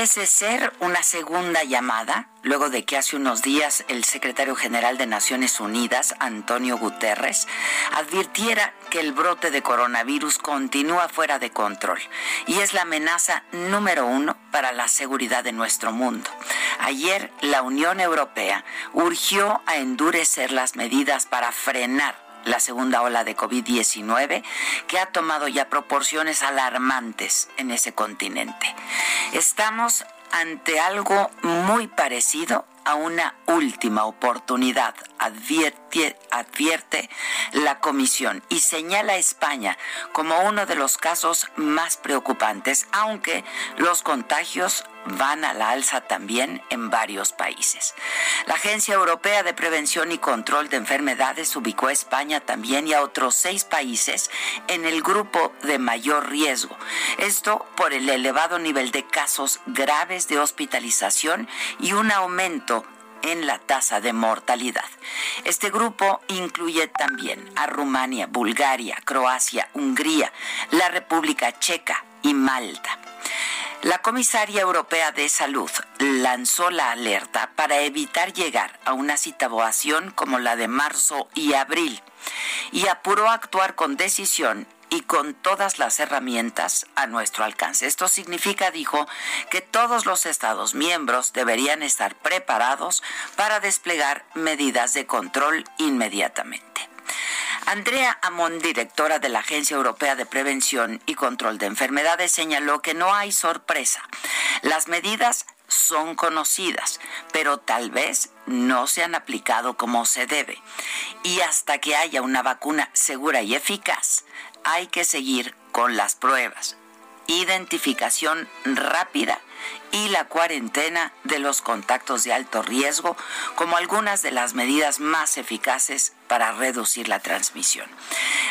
Parece ser una segunda llamada, luego de que hace unos días el secretario general de Naciones Unidas, Antonio Guterres, advirtiera que el brote de coronavirus continúa fuera de control y es la amenaza número uno para la seguridad de nuestro mundo. Ayer la Unión Europea urgió a endurecer las medidas para frenar la segunda ola de COVID-19 que ha tomado ya proporciones alarmantes en ese continente. Estamos ante algo muy parecido a una última oportunidad, advierte, la Comisión y señala a España como uno de los casos más preocupantes, aunque los contagios van a la alza también en varios países. La Agencia Europea de Prevención y Control de Enfermedades ubicó a España también y a otros seis países en el grupo de mayor riesgo. Esto por el elevado nivel de casos graves de hospitalización y un aumento en la tasa de mortalidad. Este grupo incluye también a Rumania, Bulgaria, Croacia, Hungría, la República Checa y Malta. La comisaria europea de salud lanzó la alerta para evitar llegar a una situación como la de marzo y abril y apuró a actuar con decisión y con todas las herramientas a nuestro alcance. Esto significa, dijo, que todos los Estados miembros deberían estar preparados para desplegar medidas de control inmediatamente. Andrea Amón, directora de la Agencia Europea de Prevención y Control de Enfermedades, señaló que no hay sorpresa. Las medidas son conocidas, pero tal vez no se han aplicado como se debe. Y hasta que haya una vacuna segura y eficaz, hay que seguir con las pruebas. Identificación rápida y la cuarentena de los contactos de alto riesgo como algunas de las medidas más eficaces para reducir la transmisión.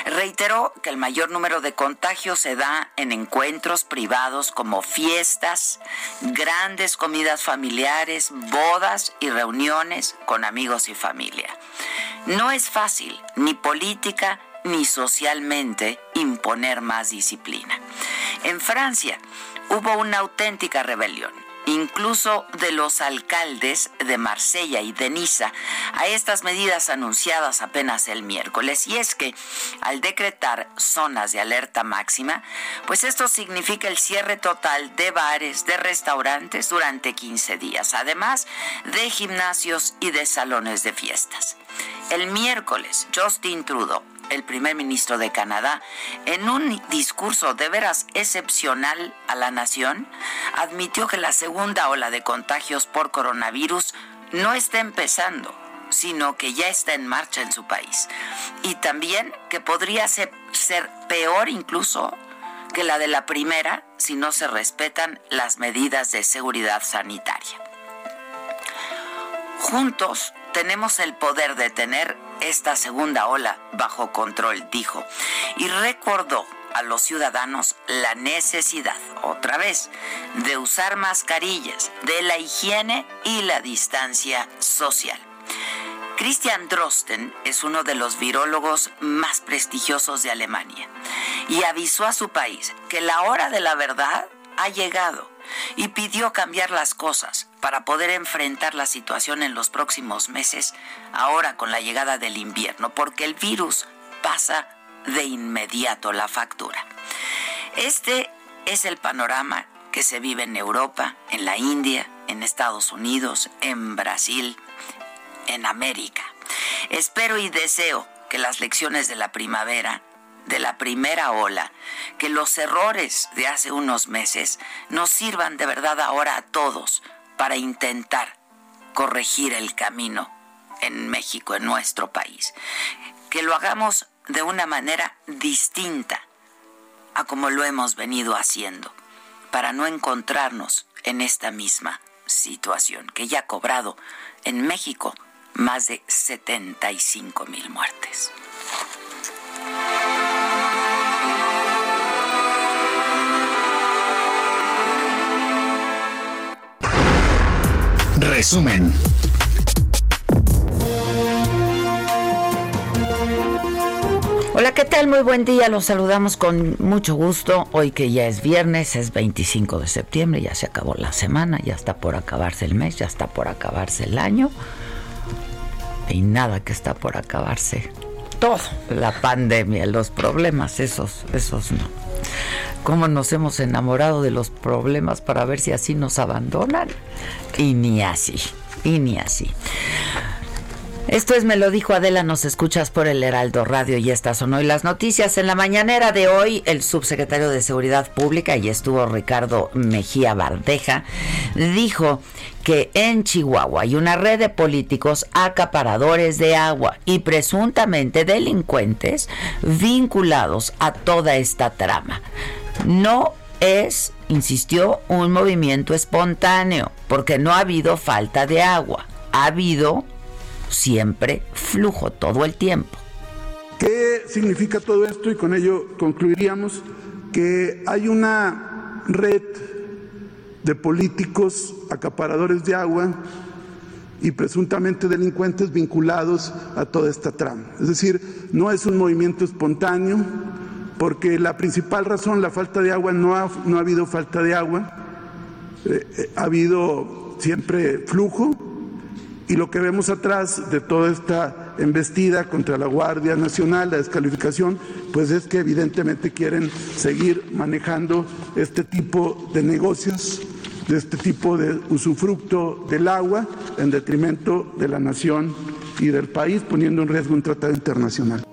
Reiteró que el mayor número de contagios se da en encuentros privados como fiestas, grandes comidas familiares, bodas y reuniones con amigos y familia. No es fácil, ni política ni socialmente, imponer más disciplina. En Francia, hubo una auténtica rebelión incluso de los alcaldes de Marsella y de Niza, a estas medidas anunciadas apenas el miércoles. Y es que al decretar zonas de alerta máxima, pues esto significa el cierre total de bares, de restaurantes durante 15 días, además de gimnasios y de salones de fiestas. El miércoles, Justin Trudeau el primer ministro de Canadá, en un discurso de veras excepcional a la nación, admitió que la segunda ola de contagios por coronavirus no está empezando, sino que ya está en marcha en su país. Y también que podría ser, peor incluso que la de la primera si no se respetan las medidas de seguridad sanitaria. Juntos tenemos el poder de tener esta segunda ola bajo control, dijo, y recordó a los ciudadanos la necesidad, otra vez, de usar mascarillas, de la higiene y la distancia social. Christian Drosten es uno de los virólogos más prestigiosos de Alemania y avisó a su país que la hora de la verdad ha llegado y pidió cambiar las cosas para poder enfrentar la situación en los próximos meses, ahora con la llegada del invierno, porque el virus pasa de inmediato la factura. Este es el panorama que se vive en Europa, en la India, en Estados Unidos, en Brasil, en América. Espero y deseo que las lecciones de la primavera de la primera ola, que los errores de hace unos meses nos sirvan de verdad ahora a todos para intentar corregir el camino en México, en nuestro país. Que lo hagamos de una manera distinta a como lo hemos venido haciendo, para no encontrarnos en esta misma situación que ya ha cobrado en México más de 75 mil muertes. Resumen. Hola, ¿qué tal? Muy buen día. Los saludamos con mucho gusto. Hoy que ya es viernes, es 25 de septiembre, ya se acabó la semana, ya está por acabarse el mes, ya está por acabarse el año. Y nada que está por acabarse. Todo. La pandemia, los problemas, esos, esos no. ¿Cómo nos hemos enamorado de los problemas para ver si así nos abandonan? Y ni así, y ni así. Esto es Me lo dijo Adela, nos escuchas por el Heraldo Radio y estas son hoy las noticias. En la mañanera de hoy, el subsecretario de Seguridad Pública, y estuvo Ricardo Mejía Bardeja, dijo que en Chihuahua hay una red de políticos acaparadores de agua y presuntamente delincuentes vinculados a toda esta trama. No es, insistió, un movimiento espontáneo, porque no ha habido falta de agua, ha habido siempre flujo, todo el tiempo. ¿Qué significa todo esto? Y con ello concluiríamos que hay una red de políticos acaparadores de agua y presuntamente delincuentes vinculados a toda esta trama. Es decir, no es un movimiento espontáneo, porque la principal razón, la falta de agua, no ha, no ha habido falta de agua, eh, eh, ha habido siempre flujo, y lo que vemos atrás de toda esta embestida contra la Guardia Nacional, la descalificación, pues es que evidentemente quieren seguir manejando este tipo de negocios, de este tipo de usufructo del agua en detrimento de la nación y del país, poniendo en riesgo un tratado internacional.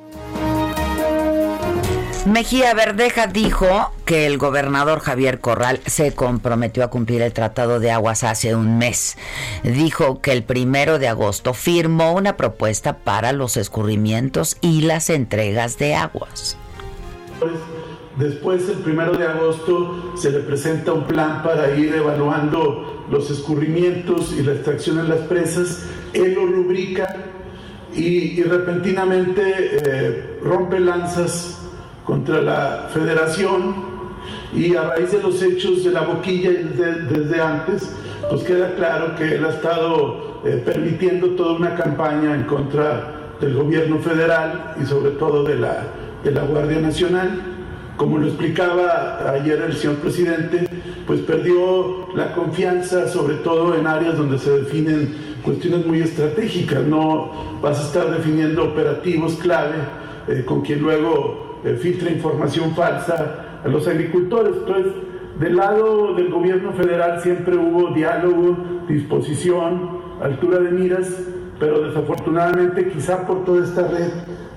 Mejía Verdeja dijo que el gobernador Javier Corral se comprometió a cumplir el Tratado de Aguas hace un mes. Dijo que el primero de agosto firmó una propuesta para los escurrimientos y las entregas de aguas. Después, el primero de agosto, se le presenta un plan para ir evaluando los escurrimientos y la extracción en las presas. Él lo rubrica y, repentinamente eh, rompe lanzas contra la federación y a raíz de los hechos de la boquilla desde, antes, pues queda claro que él ha estado eh, permitiendo toda una campaña en contra del gobierno federal y sobre todo de la, de la Guardia Nacional. Como lo explicaba ayer el señor presidente, pues perdió la confianza sobre todo en áreas donde se definen cuestiones muy estratégicas. No vas a estar definiendo operativos clave eh, con quien luego eh, filtra información falsa a los agricultores. Entonces, del lado del gobierno federal siempre hubo diálogo, disposición, altura de miras, pero desafortunadamente quizá por toda esta red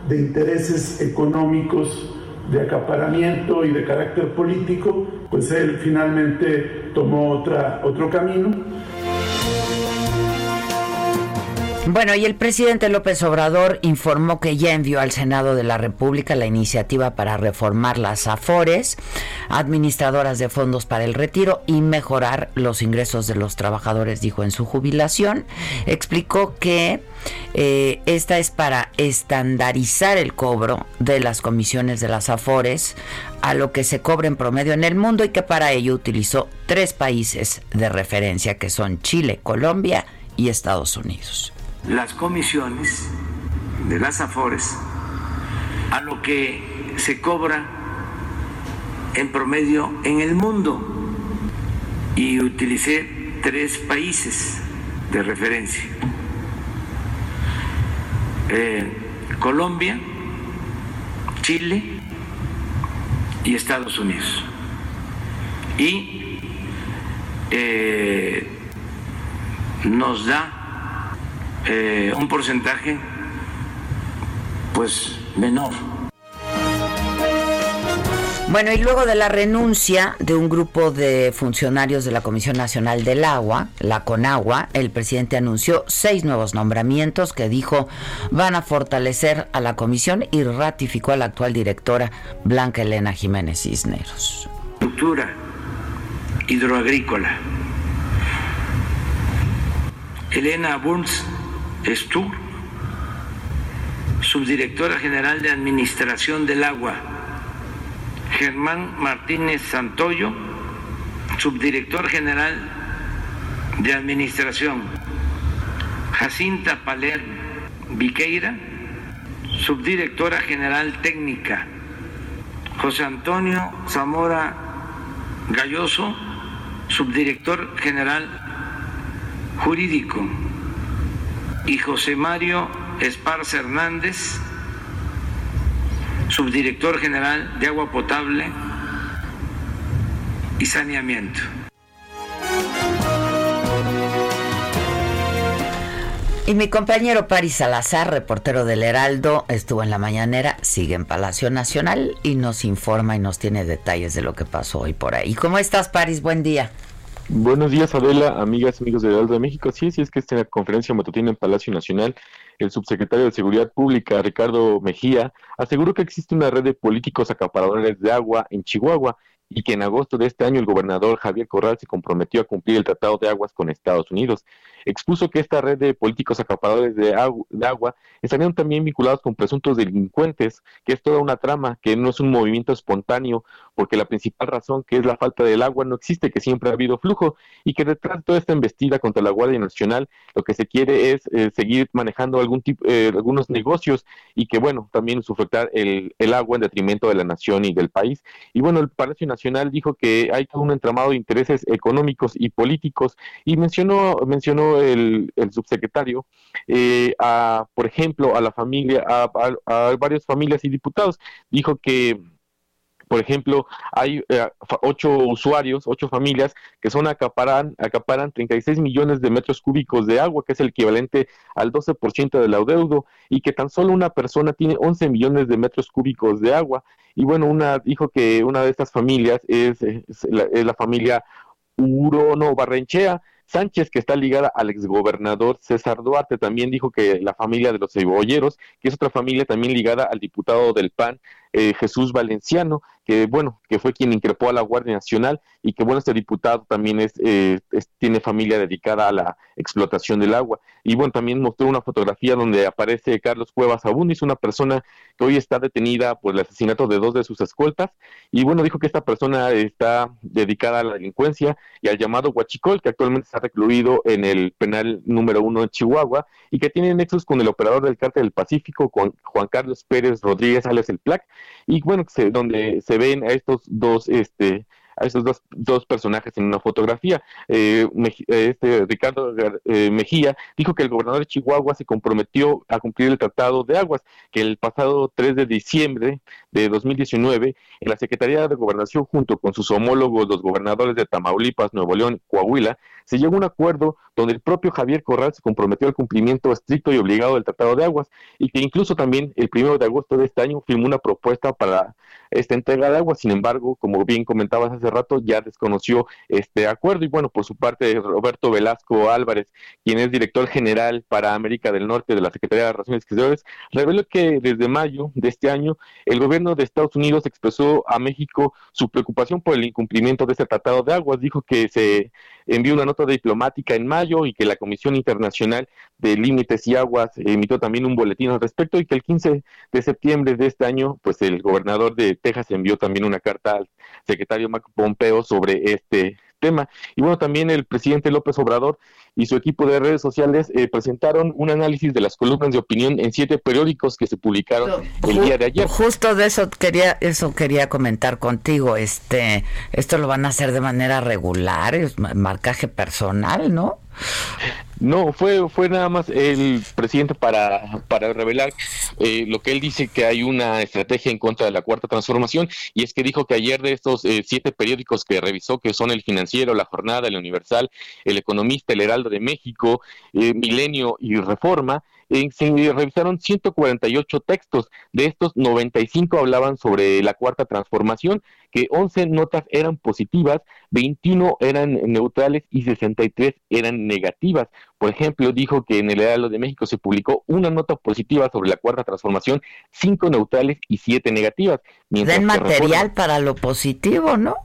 de intereses económicos, de acaparamiento y de carácter político, pues él finalmente tomó otra, otro camino. Bueno, y el presidente López Obrador informó que ya envió al Senado de la República la iniciativa para reformar las AFORES, administradoras de fondos para el retiro, y mejorar los ingresos de los trabajadores, dijo en su jubilación. Explicó que eh, esta es para estandarizar el cobro de las comisiones de las AFORES a lo que se cobra en promedio en el mundo y que para ello utilizó tres países de referencia que son Chile, Colombia y Estados Unidos las comisiones de las AFORES a lo que se cobra en promedio en el mundo y utilicé tres países de referencia. Eh, Colombia, Chile y Estados Unidos. Y eh, nos da eh, un porcentaje pues menor. Bueno, y luego de la renuncia de un grupo de funcionarios de la Comisión Nacional del Agua, la CONAGUA, el presidente anunció seis nuevos nombramientos que dijo van a fortalecer a la comisión y ratificó a la actual directora Blanca Elena Jiménez Cisneros. Estructura hidroagrícola. Elena Burns Stur, subdirectora general de Administración del Agua Germán Martínez Santoyo, subdirector general de Administración, Jacinta Paler Viqueira, subdirectora general técnica, José Antonio Zamora Galloso, subdirector general jurídico, y José Mario Esparza Hernández, subdirector general de agua potable y saneamiento. Y mi compañero Paris Salazar, reportero del Heraldo, estuvo en la mañanera, sigue en Palacio Nacional y nos informa y nos tiene detalles de lo que pasó hoy por ahí. ¿Cómo estás, Paris? Buen día. Buenos días, Adela, amigas, amigos del Heraldo de México. Sí, sí, es que esta conferencia matutina en Palacio Nacional el subsecretario de Seguridad Pública, Ricardo Mejía, aseguró que existe una red de políticos acaparadores de agua en Chihuahua y que en agosto de este año el gobernador Javier Corral se comprometió a cumplir el Tratado de Aguas con Estados Unidos. Expuso que esta red de políticos acaparadores de, agua estarían también vinculados con presuntos delincuentes, que es toda una trama, que no es un movimiento espontáneo, porque la principal razón, que es la falta del agua, no existe, que siempre ha habido flujo, y que detrás de toda esta embestida contra la Guardia Nacional, lo que se quiere es eh, seguir manejando algún tipo, eh, algunos negocios y que, bueno, también sufructar el, el agua en detrimento de la nación y del país. Y bueno, el Palacio Nacional dijo que hay todo un entramado de intereses económicos y políticos y mencionó mencionó el, subsecretario eh, a por ejemplo a la familia a, varias familias y diputados dijo que por ejemplo, hay eh, ocho usuarios, ocho familias que son acaparan, acaparan 36 millones de metros cúbicos de agua, que es el equivalente al 12% del adeudo, y que tan solo una persona tiene 11 millones de metros cúbicos de agua. Y bueno, una dijo que una de estas familias es, la, es la familia Urono Barrenchea, Sánchez, que está ligada al exgobernador César Duarte, también dijo que la familia de los cebolleros, que es otra familia también ligada al diputado del PAN, eh, Jesús Valenciano, que bueno, que fue quien increpó a la Guardia Nacional y que bueno, este diputado también eh, es, tiene familia dedicada a la explotación del agua. Y bueno, también mostró una fotografía donde aparece Carlos Cuevas Abundis, una persona que hoy está detenida por el asesinato de dos de sus escoltas. Y bueno, dijo que esta persona está dedicada a la delincuencia y al llamado Huachicol, que actualmente está recluido en el penal número uno de Chihuahua y que tiene nexos con el operador del cártel del Pacífico, Juan Carlos Pérez Rodríguez, alias el PLAC, y bueno, donde se ven a estos dos, este, a esos dos, dos personajes en una fotografía. Eh, este Ricardo eh, Mejía dijo que el gobernador de Chihuahua se comprometió a cumplir el Tratado de Aguas, que el pasado 3 de diciembre de 2019, en la Secretaría de Gobernación, junto con sus homólogos, los gobernadores de Tamaulipas, Nuevo León, Coahuila, se llegó a un acuerdo donde el propio Javier Corral se comprometió al cumplimiento estricto y obligado del Tratado de Aguas y que incluso también el primero de agosto de este año firmó una propuesta para esta entrega de agua. Sin embargo, como bien comentabas hace rato, ya desconoció este acuerdo. Y bueno, por su parte, Roberto Velasco Álvarez, quien es director general para América del Norte de la Secretaría de Relaciones Exteriores, reveló que desde mayo de este año el gobierno de Estados Unidos expresó a México su preocupación por el incumplimiento de este tratado de aguas. Dijo que se envió una nota diplomática en mayo y que la Comisión Internacional de Límites y Aguas emitió también un boletín al respecto y que el 15 de septiembre de este año, pues el gobernador de Texas envió también una carta al secretario Pompeo sobre este tema. Y bueno, también el presidente López Obrador y su equipo de redes sociales eh, presentaron un análisis de las columnas de opinión en siete periódicos que se publicaron el día de ayer. Justo de eso quería eso quería comentar contigo. Este, esto lo van a hacer de manera regular, es marcaje personal, ¿no? No, fue, fue nada más el presidente para, para revelar eh, lo que él dice que hay una estrategia en contra de la cuarta transformación y es que dijo que ayer de estos eh, siete periódicos que revisó, que son el Financiero, La Jornada, el Universal, el Economista, el Heraldo de México, eh, Milenio y Reforma, eh, se revisaron 148 textos. De estos, 95 hablaban sobre la cuarta transformación, que 11 notas eran positivas, 21 eran neutrales y 63 eran negativas. Por ejemplo, dijo que en el Heraldo de México se publicó una nota positiva sobre la cuarta transformación, cinco neutrales y siete negativas. Den material para lo positivo, ¿no?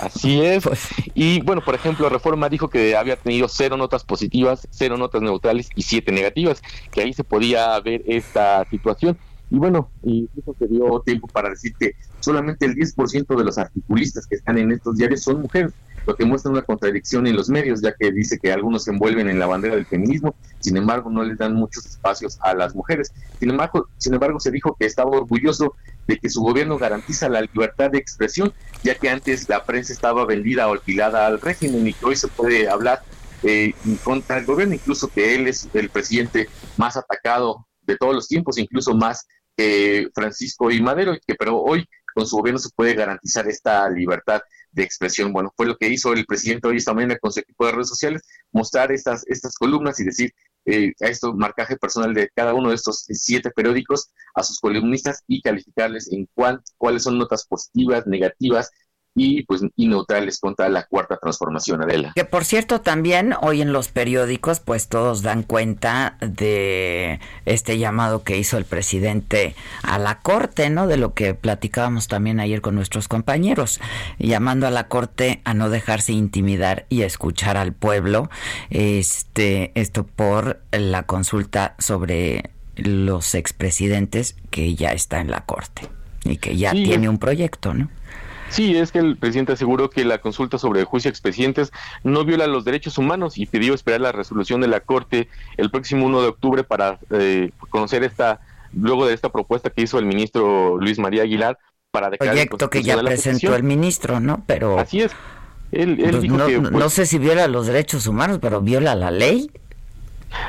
Así es. Pues y bueno, por ejemplo, Reforma dijo que había tenido cero notas positivas, cero notas neutrales y siete negativas, que ahí se podía ver esta situación. Y bueno, y eso se dio tiempo para decir que solamente el 10% de los articulistas que están en estos diarios son mujeres lo que muestra una contradicción en los medios, ya que dice que algunos se envuelven en la bandera del feminismo, sin embargo no les dan muchos espacios a las mujeres. Sin embargo, sin embargo se dijo que estaba orgulloso de que su gobierno garantiza la libertad de expresión, ya que antes la prensa estaba vendida o alquilada al régimen y que hoy se puede hablar eh, contra el gobierno, incluso que él es el presidente más atacado de todos los tiempos, incluso más que Francisco y Madero, que pero hoy con su gobierno se puede garantizar esta libertad de expresión. Bueno, fue lo que hizo el presidente hoy esta mañana con su equipo de redes sociales, mostrar estas, estas columnas y decir eh, a esto marcaje personal de cada uno de estos siete periódicos a sus columnistas y calificarles en cuál, cuáles son notas positivas, negativas y pues y neutrales contra la cuarta transformación Adela. Que por cierto también hoy en los periódicos pues todos dan cuenta de este llamado que hizo el presidente a la corte, ¿no? De lo que platicábamos también ayer con nuestros compañeros, llamando a la corte a no dejarse intimidar y a escuchar al pueblo. Este esto por la consulta sobre los expresidentes que ya está en la corte y que ya tiene un proyecto, ¿no? Sí, es que el presidente aseguró que la consulta sobre el juicio a expresidentes no viola los derechos humanos y pidió esperar la resolución de la Corte el próximo 1 de octubre para eh, conocer esta, luego de esta propuesta que hizo el ministro Luis María Aguilar para declarar proyecto que ya presentó el ministro, ¿no? Pero así es. Él, pues dijo no, que, no pues sé si viola los derechos humanos, pero viola la ley.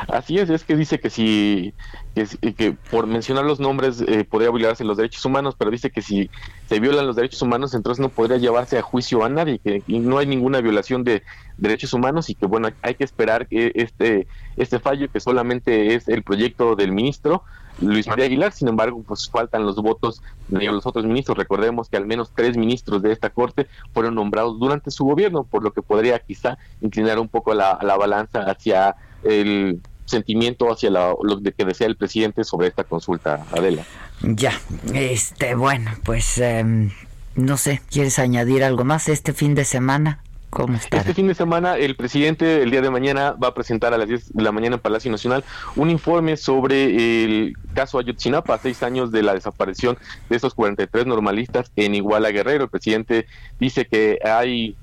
Así es, es que dice que si que, por mencionar los nombres eh, podría violarse los derechos humanos, pero dice que si se violan los derechos humanos, entonces no podría llevarse a juicio a nadie, que no hay ninguna violación de derechos humanos y que bueno, hay que esperar que este, este fallo, que solamente es el proyecto del ministro Luis María Aguilar, sin embargo, pues faltan los votos de los otros ministros. Recordemos que al menos tres ministros de esta corte fueron nombrados durante su gobierno, por lo que podría quizá inclinar un poco la, la balanza hacia el sentimiento hacia lo que desea el presidente sobre esta consulta, Adela. Ya, este, bueno, pues em, no sé, ¿quieres añadir algo más este fin de semana? ¿Cómo está? Este fin de semana el presidente el día de mañana va a presentar a las 10 de la mañana en Palacio Nacional un informe sobre el caso Ayotzinapa, seis años de la desaparición de esos 43 normalistas en Iguala Guerrero. El presidente dice que hay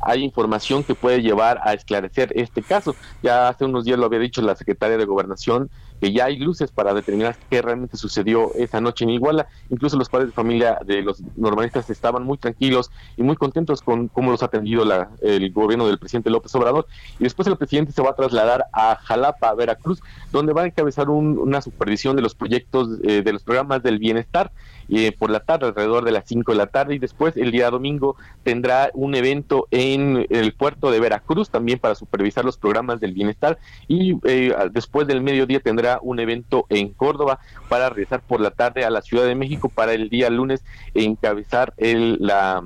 hay información que puede llevar a esclarecer este caso. Ya hace unos días lo había dicho la secretaria de Gobernación, que ya hay luces para determinar qué realmente sucedió esa noche en Iguala. Incluso los padres de familia de los normalistas estaban muy tranquilos y muy contentos con cómo los ha atendido la, el gobierno del presidente López Obrador. Y después el presidente se va a trasladar a Jalapa, Veracruz, donde va a encabezar una supervisión de los proyectos, eh, de los programas del bienestar eh, por la tarde, alrededor de las 5 de la tarde, y después el día domingo tendrá un evento en el puerto de Veracruz también para supervisar los programas del bienestar, y eh, después del mediodía tendrá un evento en Córdoba para regresar por la tarde a la Ciudad de México para el día lunes encabezar el, la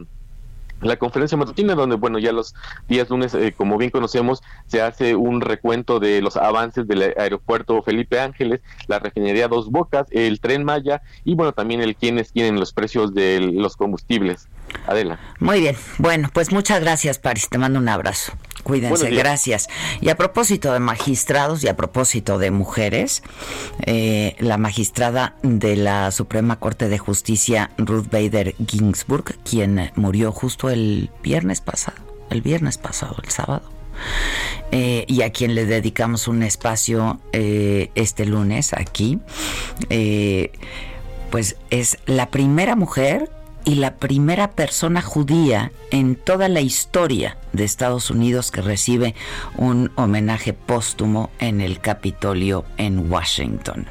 la conferencia matutina, donde, bueno, ya los días lunes, eh, como bien conocemos, se hace un recuento de los avances del aeropuerto Felipe Ángeles, la refinería Dos Bocas, el tren Maya y, bueno, también el quienes tienen los precios de los combustibles. Adela. Muy bien. Bueno, pues muchas gracias, Paris. Te mando un abrazo. Cuídense, gracias. Y a propósito de magistrados y a propósito de mujeres, eh, la magistrada de la Suprema Corte de Justicia, Ruth Bader Ginsburg, quien murió justo el viernes pasado, el viernes pasado, el sábado. Eh, y a quien le dedicamos un espacio eh, este lunes aquí, pues es la primera mujer y la primera persona judía en toda la historia de Estados Unidos que recibe un homenaje póstumo en el Capitolio en Washington.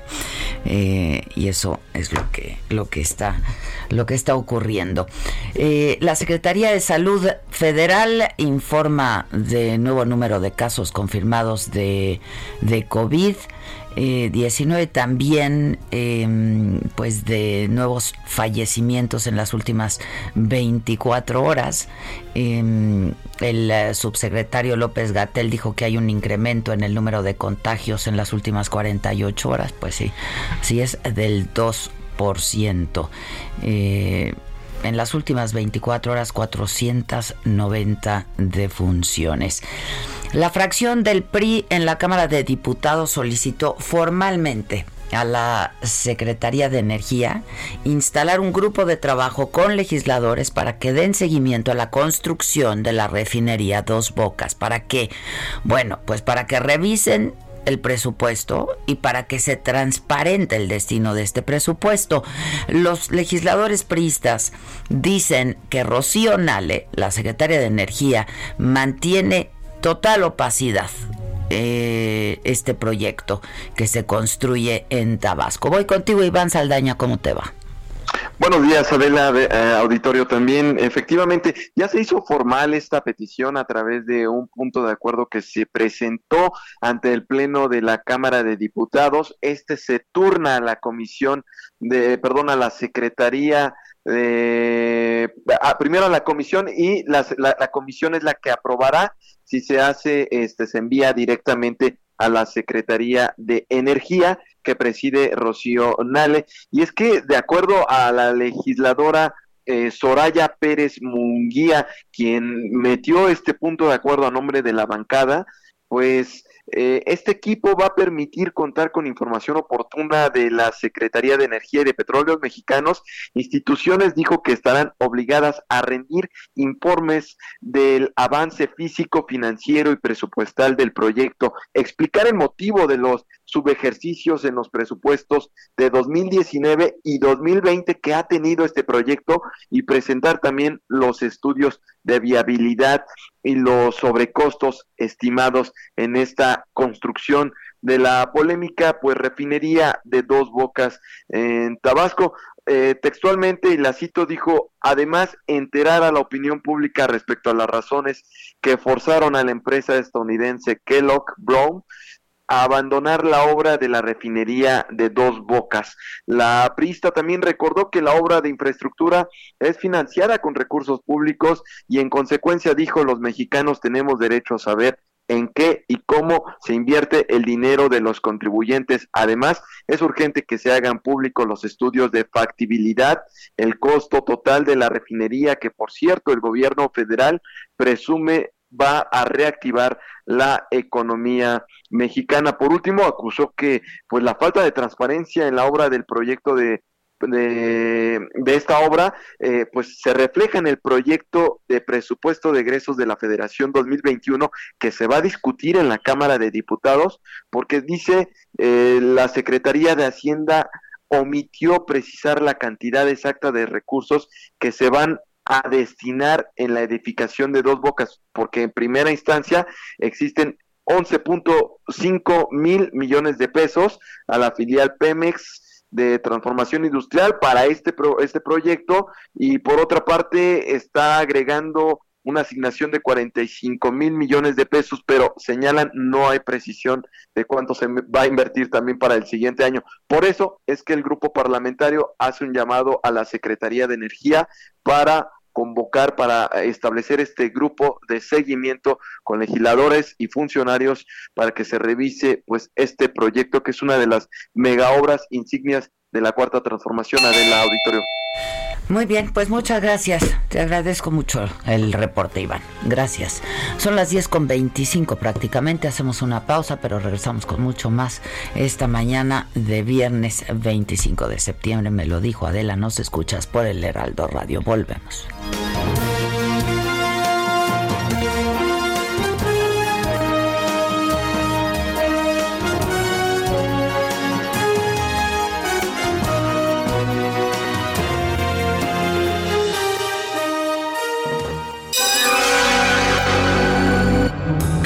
Eh, y eso es lo que, lo que, está, lo que está ocurriendo. Eh, la Secretaría de Salud Federal informa de nuevo número de casos confirmados de, de COVID. 19 también em, pues de nuevos fallecimientos en las últimas 24 horas. Em, el eh, subsecretario López Gatel dijo que hay un incremento en el número de contagios en las últimas 48 horas. Pues sí, sí es del 2%. En las últimas 24 horas 490 defunciones. La fracción del PRI en la Cámara de Diputados solicitó formalmente a la Secretaría de Energía instalar un grupo de trabajo con legisladores para que den seguimiento a la construcción de la refinería Dos Bocas. ¿Para qué? Bueno, pues para que revisen el presupuesto y para que se transparente el destino de este presupuesto. Los legisladores priistas dicen que Rocío Nale, la secretaria de Energía, mantiene total opacidad eh, este proyecto que se construye en Tabasco. Voy contigo, Iván Saldaña, ¿cómo te va? Buenos días, Adela, eh, auditorio también. Efectivamente, ya se hizo formal esta petición a través de un punto de acuerdo que se presentó ante el Pleno de la Cámara de Diputados. Este se turna a la comisión de, perdón, a la Secretaría de, primero a la comisión y la, la comisión es la que aprobará si se hace, este, se envía directamente a la Secretaría de Energía que preside Rocío Nale. Y es que, de acuerdo a la legisladora eh, Soraya Pérez Munguía, quien metió este punto de acuerdo a nombre de la bancada, pues eh, este equipo va a permitir contar con información oportuna de la Secretaría de Energía y de Petróleos Mexicanos. Instituciones dijo que estarán obligadas a rendir informes del avance físico, financiero y presupuestal del proyecto, explicar el motivo de los subejercicios en los presupuestos de 2019 y 2020 que ha tenido este proyecto y presentar también los estudios de viabilidad y los sobrecostos estimados en esta construcción de la polémica pues refinería de dos bocas en Tabasco. Eh, textualmente, y la cito, dijo, además, enterar a la opinión pública respecto a las razones que forzaron a la empresa estadounidense Kellogg Brown abandonar la obra de la refinería de Dos Bocas. La prista también recordó que la obra de infraestructura es financiada con recursos públicos y en consecuencia dijo los mexicanos tenemos derecho a saber en qué y cómo se invierte el dinero de los contribuyentes. Además, es urgente que se hagan públicos los estudios de factibilidad, el costo total de la refinería, que por cierto el gobierno federal presume va a reactivar la economía mexicana. Por último, acusó que pues la falta de transparencia en la obra del proyecto de de, esta obra, eh, pues se refleja en el proyecto de presupuesto de egresos de la Federación 2021 que se va a discutir en la Cámara de Diputados, porque dice eh, la Secretaría de Hacienda omitió precisar la cantidad exacta de recursos que se van a destinar en la edificación de dos bocas, porque en primera instancia existen 11.5 mil millones de pesos a la filial Pemex de transformación industrial para este, este proyecto y por otra parte está agregando una asignación de 45 mil millones de pesos, pero señalan no hay precisión de cuánto se va a invertir también para el siguiente año. Por eso es que el grupo parlamentario hace un llamado a la Secretaría de Energía para convocar para establecer este grupo de seguimiento con legisladores y funcionarios para que se revise pues este proyecto que es una de las mega obras insignias de la cuarta transformación del auditorio. Muy bien, pues muchas gracias. Te agradezco mucho el reporte, Iván. Gracias. Son las 10 con 25 prácticamente. Hacemos una pausa, pero regresamos con mucho más esta mañana de viernes 25 de septiembre. Me lo dijo Adela, nos escuchas por el Heraldo Radio. Volvemos.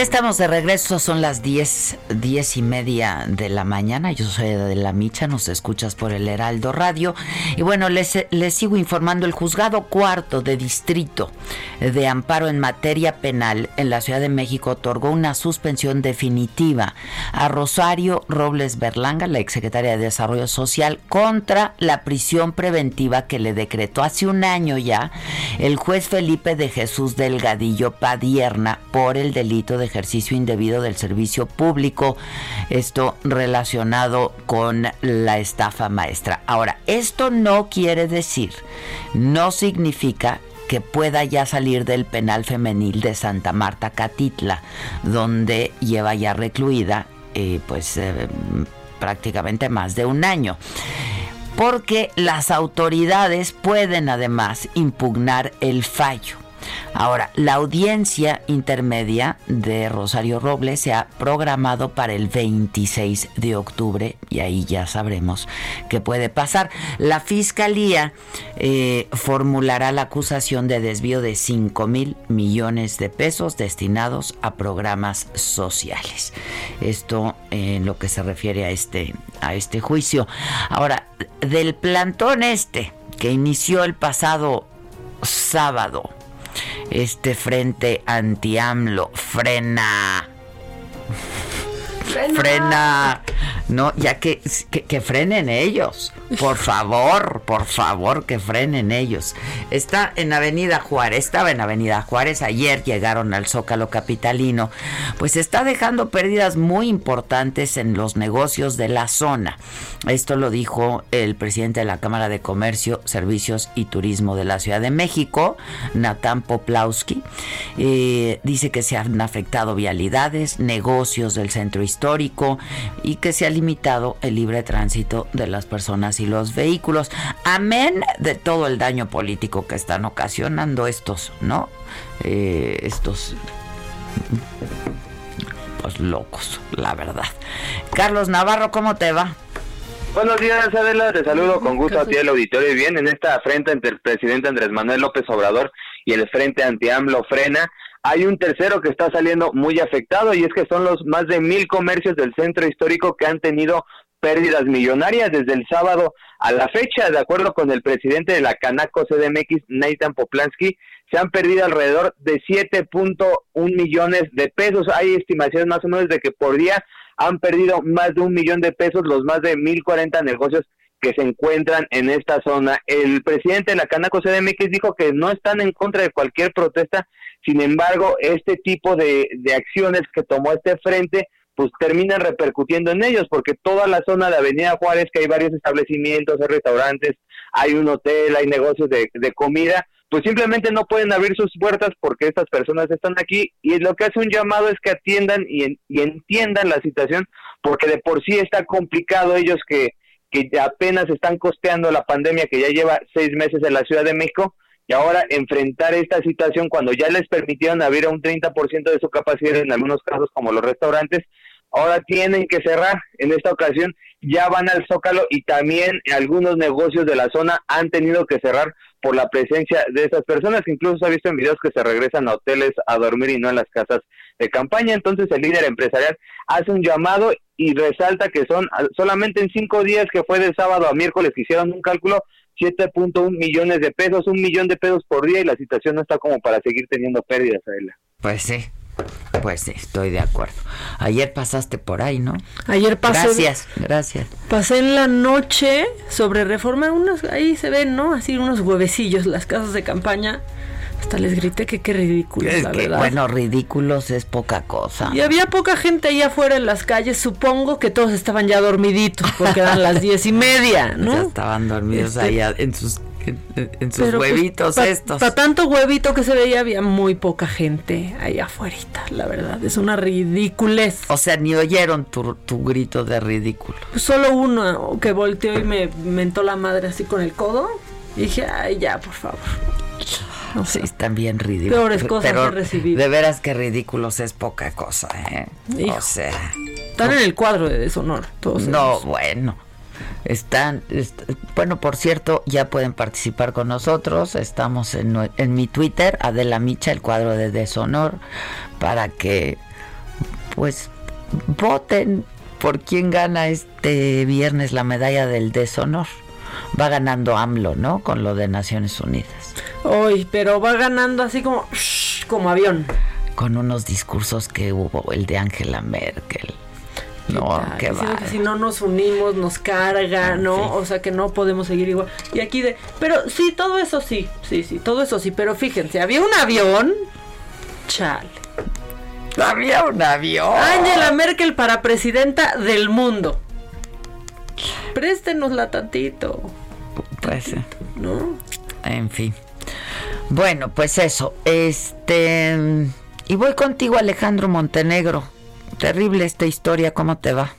Estamos de regreso, son las 10, diez y media de la mañana. Yo soy de la Micha, nos escuchas por el Heraldo Radio. Y bueno, les, les sigo informando. El juzgado cuarto de distrito de amparo en materia penal en la Ciudad de México otorgó una suspensión definitiva a Rosario Robles Berlanga, la exsecretaria de Desarrollo Social, contra la prisión preventiva que le decretó hace un año ya el juez Felipe de Jesús Delgadillo Padierna por el delito de ejercicio indebido del servicio público, esto relacionado con la estafa maestra. Ahora, esto no quiere decir, no significa que pueda ya salir del penal femenil de Santa Marta Catitla, donde lleva ya recluida eh, pues eh, prácticamente más de un año porque las autoridades pueden además impugnar el fallo. Ahora, la audiencia intermedia de Rosario Robles se ha programado para el 26 de octubre y ahí ya sabremos qué puede pasar. La fiscalía eh, formulará la acusación de desvío de 5 mil millones de pesos destinados a programas sociales. Esto en lo que se refiere a este, a este juicio. Ahora, del plantón este que inició el pasado sábado este frente anti-AMLO frena. Frena. No, ya que, que, frenen ellos. Por favor, por favor, que frenen ellos. Está en Avenida Juárez, estaba en Avenida Juárez, ayer llegaron al Zócalo Capitalino, pues está dejando pérdidas muy importantes en los negocios de la zona. Esto lo dijo el presidente de la Cámara de Comercio, Servicios y Turismo de la Ciudad de México, Natán Poplawski. Eh, dice que se han afectado vialidades, negocios del centro histórico y que se ha limitado el libre tránsito de las personas y los vehículos. Amén de todo el daño político que están ocasionando estos, ¿no? Eh, estos pues locos, la verdad. Carlos Navarro, ¿cómo te va? Buenos días, Adela. Te saludo con gusto a ti, el auditorio. Y bien, en esta frente entre el presidente Andrés Manuel López Obrador y el Frente Anti-AMLO Frena, hay un tercero que está saliendo muy afectado y es que son los más de mil comercios del centro histórico que han tenido pérdidas millonarias desde el sábado a la fecha. De acuerdo con el presidente de la Canaco CDMX, Nathan Poplansky, se han perdido alrededor de 7.1 millones de pesos. Hay estimaciones más o menos de que por día han perdido más de un millón de pesos los más de 1.040 negocios que se encuentran en esta zona. El presidente de la Canaco CDMX dijo que no están en contra de cualquier protesta, sin embargo, este tipo de, acciones que tomó este frente, pues terminan repercutiendo en ellos, porque toda la zona de Avenida Juárez, que hay varios establecimientos, hay restaurantes, hay un hotel, hay negocios de, de comida, pues simplemente no pueden abrir sus puertas porque estas personas están aquí y lo que hace un llamado es que atiendan y, entiendan la situación porque de por sí está complicado ellos que, que apenas están costeando la pandemia que ya lleva seis meses en la Ciudad de México y ahora enfrentar esta situación cuando ya les permitieron abrir a un 30% de su capacidad en algunos casos como los restaurantes, ahora tienen que cerrar. En esta ocasión, ya van al Zócalo y también algunos negocios de la zona han tenido que cerrar por la presencia de esas personas, incluso se ha visto en videos que se regresan a hoteles a dormir y no en las casas de campaña. Entonces el líder empresarial hace un llamado y resalta que son solamente en cinco días que fue de sábado a miércoles que hicieron un cálculo 7.1 millones de pesos, un millón de pesos por día y la situación no está como para seguir teniendo pérdidas, Adela. Pues sí, pues sí, estoy de acuerdo. Ayer pasaste por ahí, ¿no? Ayer pasé. Gracias, gracias. Pasé en la noche sobre reforma, unos, ahí se ven, ¿no? Así unos huevecillos, las casas de campaña Hasta les grité que qué ridículo, Es la que, verdad. bueno, ridículos es poca cosa. Y había poca gente ahí afuera en las calles, supongo que todos estaban ya dormiditos, porque eran las diez y media, ¿no? Ya estaban dormidos Este, ahí en sus, en, en sus pues, huevitos pa- estos. pa' tanto huevito que se veía, había muy poca gente ahí afuera, la verdad. Es una ridiculez. O sea, ni oyeron tu, tu grito de ridículo. Pues solo uno que volteó y me mentó la madre así con el codo. Y dije, ay, ya, por favor. O Sí, están bien ridículos. Peores cosas Pero he recibido. De veras que ridículos es poca cosa, ¿eh? Hijo. O sea, están en el cuadro de deshonor. Todos no, ellos. bueno. Están, est- bueno, por cierto, ya pueden participar con nosotros. Estamos en mi Twitter, Adela Micha, el cuadro de deshonor, para que, pues, voten por quién gana este viernes la medalla del deshonor. Va ganando AMLO, ¿no? Con lo de Naciones Unidas. Hoy, pero va ganando así como, shh, como avión. con unos discursos que hubo, el de Angela Merkel. No, qué va. que si no nos unimos, nos carga, ¿no? Sí. O sea, que no podemos seguir igual. Y aquí de. Pero sí, todo eso sí. Sí, sí, todo eso sí. Pero fíjense, había un avión. Chale. Había un avión. Angela Merkel para presidenta del mundo. Préstenosla tantito, Pues, eh, ¿no? En fin. Bueno, pues eso. Este. Y voy contigo, Alejandro Montenegro. Terrible esta historia, ¿cómo te va?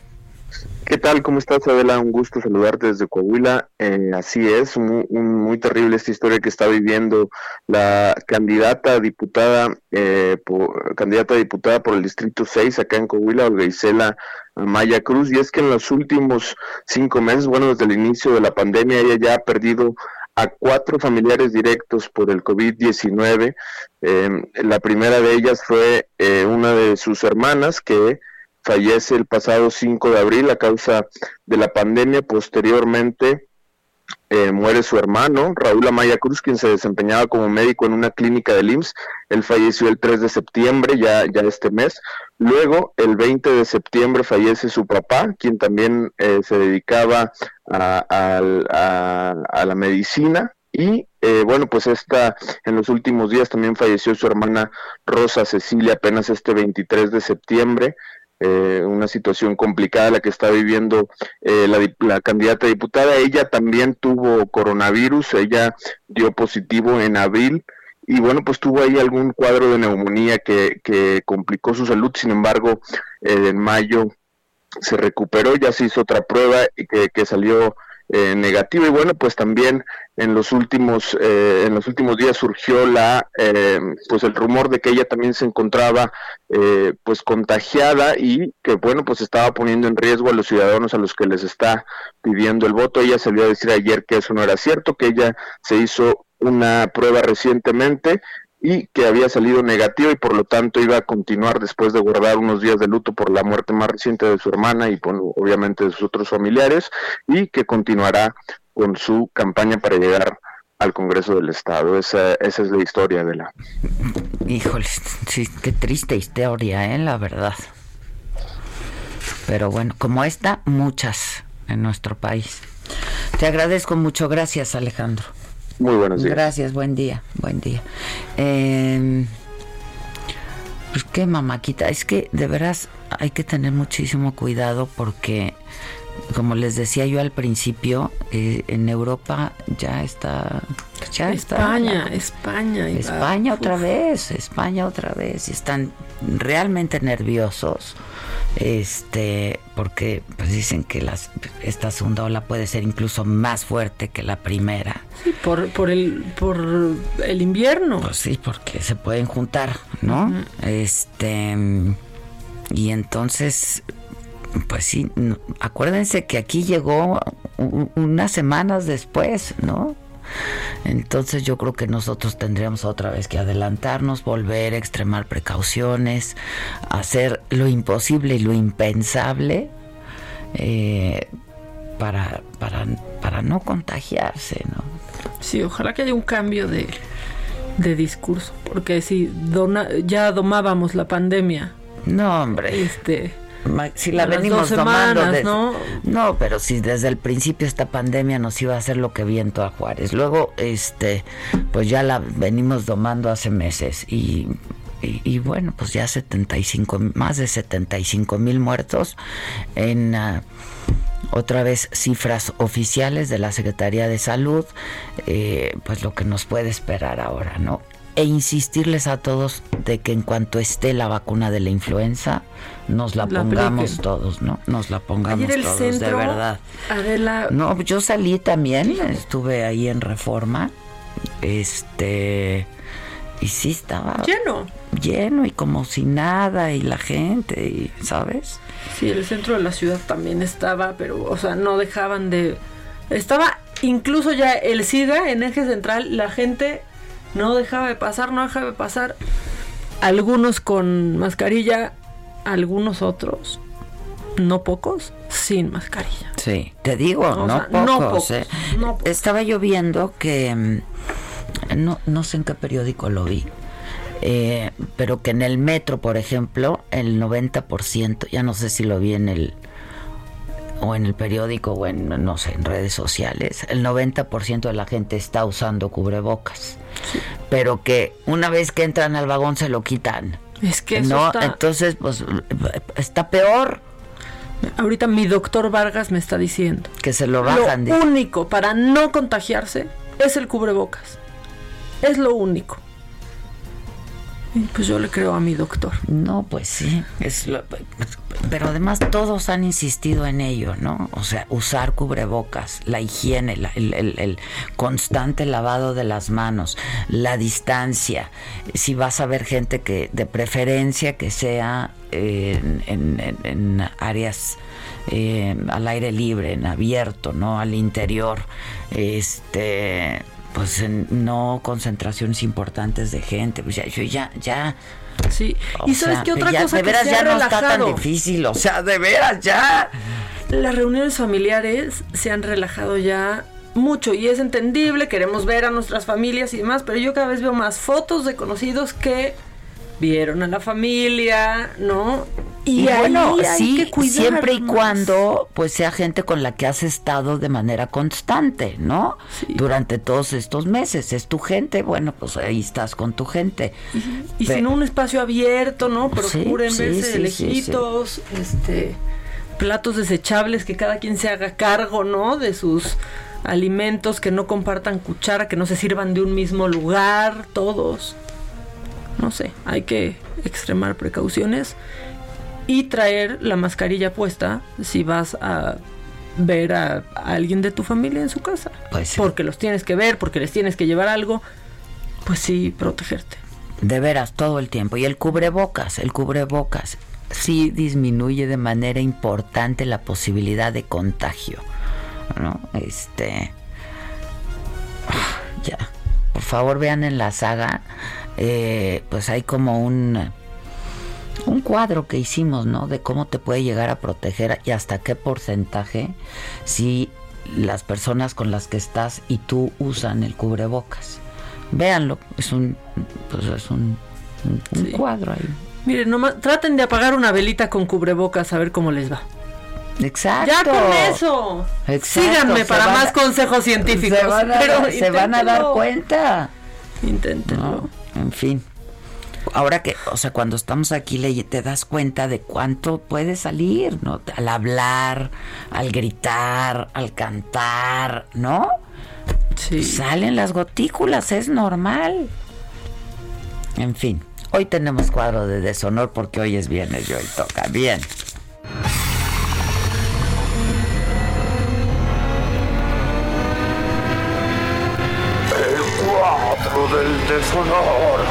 ¿Qué tal? ¿Cómo estás, Adela? Un gusto saludarte desde Coahuila. Eh, así es, muy, terrible esta historia que está viviendo la candidata diputada, eh, por, candidata diputada por el Distrito 6 acá en Coahuila, Olga Maya Cruz. Y es que en los últimos cinco meses, bueno, desde el inicio de la pandemia, ella ya ha perdido a cuatro familiares directos por el COVID-19. Eh, la primera de ellas fue eh, una de sus hermanas que fallece el pasado 5 de abril a causa de la pandemia. Posteriormente eh, muere su hermano, Raúl Amaya Cruz, quien se desempeñaba como médico en una clínica del IMSS. Él falleció el 3 de septiembre, ya, ya este mes. Luego, el 20 de septiembre, fallece su papá, quien también eh, se dedicaba a, la medicina. Y eh, bueno, pues esta, en los últimos días también falleció su hermana Rosa Cecilia, apenas este 23 de septiembre eh, una situación complicada la que está viviendo eh, la, la candidata diputada. Ella también tuvo coronavirus, ella dio positivo en abril y bueno, pues tuvo ahí algún cuadro de neumonía que, que complicó su salud, sin embargo, eh, en mayo se recuperó, ya se hizo otra prueba que, que salió eh, negativa y bueno, pues también en los últimos eh, en los últimos días surgió la eh, pues el rumor de que ella también se encontraba eh, pues contagiada y que bueno pues estaba poniendo en riesgo a los ciudadanos a los que les está pidiendo el voto. Ella salió a decir ayer que eso no era cierto que ella se hizo una prueba recientemente y que había salido negativo y por lo tanto iba a continuar después de guardar unos días de luto por la muerte más reciente de su hermana y bueno, obviamente de sus otros familiares y que continuará con su campaña para llegar al Congreso del Estado. Esa, esa es la historia de la... Híjole, sí, qué triste historia, ¿eh? La verdad. Pero bueno, como esta, muchas en nuestro país. Te agradezco mucho. Gracias, Alejandro. Muy buenos días. Gracias, buen día, buen día. Eh, pues qué mamáquita, es que de veras hay que tener muchísimo cuidado porque, como les decía yo al principio, eh, en Europa ya está, ya está España, la- España. va- España otra Uf. vez, España otra vez. Y están realmente nerviosos. Este, porque pues dicen que las, esta segunda ola puede ser incluso más fuerte que la primera. Sí, por, por, el, por el invierno. Pues sí, porque se pueden juntar, ¿no? Este y entonces pues sí, no- acuérdense que aquí llegó unas semanas después, ¿no? Entonces yo creo que nosotros tendríamos otra vez que adelantarnos, volver a extremar precauciones, hacer lo imposible y lo impensable eh, para, para, para no contagiarse, ¿no? Sí, ojalá que haya un cambio de, de discurso. Porque si dona- ya domábamos la pandemia, No, hombre. este, Si la venimos tomando. ¿no? no, pero si desde el principio esta pandemia nos iba a hacer lo que viento a Juárez. Luego, este, pues ya la venimos domando hace meses y y, bueno, pues ya 75, más de 75 mil muertos en ah, otra vez cifras oficiales de la Secretaría de Salud, eh, pues lo que nos puede esperar ahora, ¿no? E insistirles a todos de que en cuanto esté la vacuna de la influenza, nos la, pongamos todos, ¿no? Nos la pongamos todos, de verdad. No, yo salí también, estuve ahí en Reforma, este, y sí estaba lleno lleno y como si nada y la gente, y, ¿sabes? Sí, el centro de la ciudad también estaba, pero, o sea, no dejaban de... Estaba incluso ya el SIGA en eje central, la gente no dejaba de pasar, no dejaba de pasar. Algunos con mascarilla, algunos otros, no pocos, sin mascarilla. Sí, te digo, no, pocos, ¿eh? no, pocos, Estaba lloviendo que... Mm, no, no sé en qué periódico lo vi eh, pero que en el metro, por ejemplo, el 90%, ya no sé si lo vi en el o en el periódico o en no sé, en redes sociales, el 90% de la gente está usando cubrebocas. Pero que una vez que entran al vagón se lo quitan. Es que no, entonces pues está peor. Ahorita mi doctor Vargas me está diciendo que se lo bajan. Lo único para no contagiarse es el cubrebocas. Es lo único. Pues yo le creo a mi doctor. No, pues sí. Es pero además todos han insistido en ello, ¿no? O sea, usar cubrebocas, la higiene, el, constante lavado de las manos, la distancia. Si vas a ver gente que de preferencia que sea en, áreas eh, al aire libre, en abierto, ¿no? Al interior. Este pues no concentraciones importantes de gente, pues ya, yo ya, ya. Sí, y sabes qué otra cosa de veras ya no está tan difícil, o sea, de veras ya. Las reuniones familiares se han relajado ya mucho y es entendible, queremos ver a nuestras familias y demás, pero yo cada vez veo más fotos de conocidos que vieron a la familia, ¿no? Y, bueno, sí, siempre y cuando pues sea gente con la que has estado de manera constante, ¿no? Durante todos estos meses, es tu gente, bueno, pues ahí estás con tu gente. Y, si no un espacio abierto, ¿no? Procuren verse de lejitos, este platos desechables que cada quien se haga cargo, ¿no? De sus alimentos, que no compartan cuchara, que no se sirvan de un mismo lugar, todos no sé, hay que extremar precauciones y traer la mascarilla puesta si vas a ver a, alguien de tu familia en su casa. Pues porque los tienes que ver, porque les tienes que llevar algo, pues sí, protegerte. De veras, todo el tiempo. Y el cubrebocas, el cubrebocas, sí disminuye de manera importante la posibilidad de contagio. ¿No? Este. Ya. Por favor, vean en la saga eh, pues hay como un, un cuadro que hicimos, ¿no? De cómo te puede llegar a proteger y hasta qué porcentaje si las personas con las que estás y tú usan el cubrebocas. Véanlo, es un, pues es un, cuadro ahí. Miren, nomás, traten de apagar una velita con cubrebocas a ver cómo les va. Exacto. Ya con eso. Síganme para más consejos científicos. Se van a, se van a dar cuenta. Inténtenlo en fin. Ahora que, o sea, cuando estamos aquí te das cuenta de cuánto puede salir, ¿no? Al hablar, al gritar, al cantar, ¿no? Sí. Salen las gotículas, es normal. En fin, hoy tenemos cuadro de deshonor porque hoy es viernes y hoy toca. Bien. Deshonor.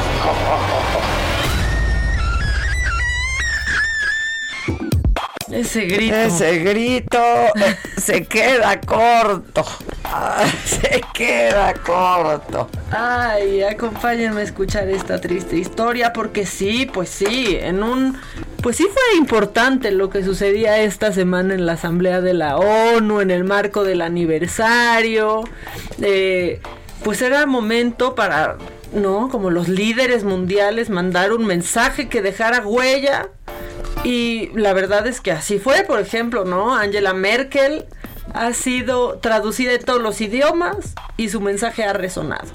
Ese grito. Ese grito se queda corto. Se queda corto. Ay, acompáñenme a escuchar esta triste historia porque sí, pues sí, en un pues sí fue importante lo que sucedía esta semana en la Asamblea de la ONU en el marco del aniversario. Eh, pues era momento para, ¿no? Como los líderes mundiales mandar un mensaje que dejara huella Y la verdad es que así fue, por ejemplo, ¿no? Angela Merkel ha sido traducida en todos los idiomas y su mensaje ha resonado.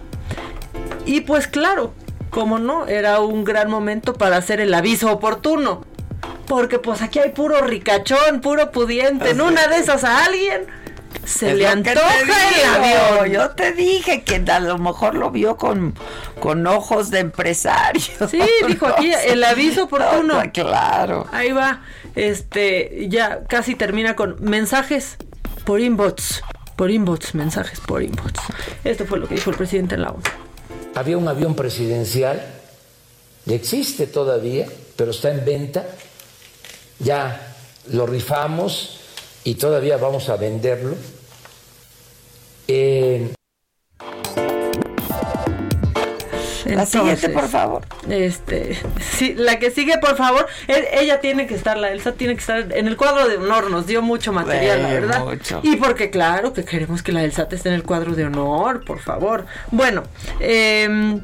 Y pues claro, como no, era un gran momento para hacer el aviso oportuno. Porque pues aquí hay puro ricachón, puro pudiente. En una de esas a alguien se le antoja el avión. Yo te dije que a lo mejor lo vio con, con ojos de empresario. Sí, dijo aquí el aviso oportuno. claro. Ahí va. Este, ya casi termina con mensajes por inbox. Por inbox, mensajes por inbox. Esto fue lo que dijo el presidente en la ONU. Había un avión presidencial, existe todavía, pero está en venta. Ya lo rifamos y todavía vamos a venderlo. Eh, la siguiente, por favor. Este, sí, la que sigue, por favor. E, ella tiene que estar, la Elsa tiene que estar en el cuadro de honor. Nos dio mucho material, la verdad. Y porque, claro, que queremos que la Elsa esté en el cuadro de honor, por favor. Bueno, eh,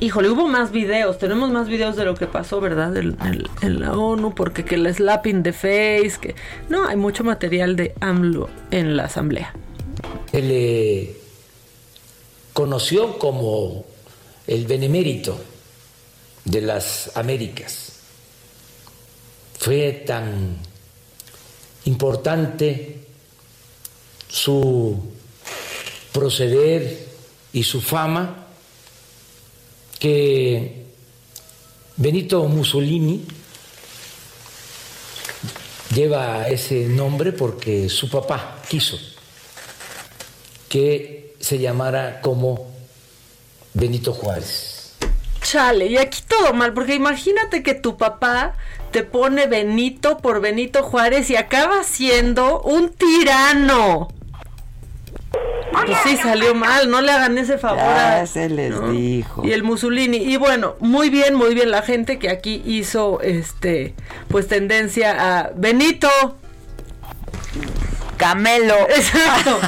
Híjole, hubo más videos, tenemos más videos de lo que pasó, ¿verdad? En, la ONU, porque que el slapping de face, que... No, hay mucho material de AMLO en la asamblea. Él le conoció como el benemérito de las Américas. Fue tan importante su proceder y su fama que Benito Mussolini lleva ese nombre porque su papá quiso que se llamara como Benito Juárez. Chale, y aquí todo mal, porque imagínate que tu papá te pone Benito por Benito Juárez y acaba siendo un tirano. Pues sí, salió mal, no le hagan ese favor. Ya se les dijo. Y el Mussolini. Y bueno, muy bien, muy bien la gente que aquí hizo este, pues tendencia a Benito. Camelo. Exacto.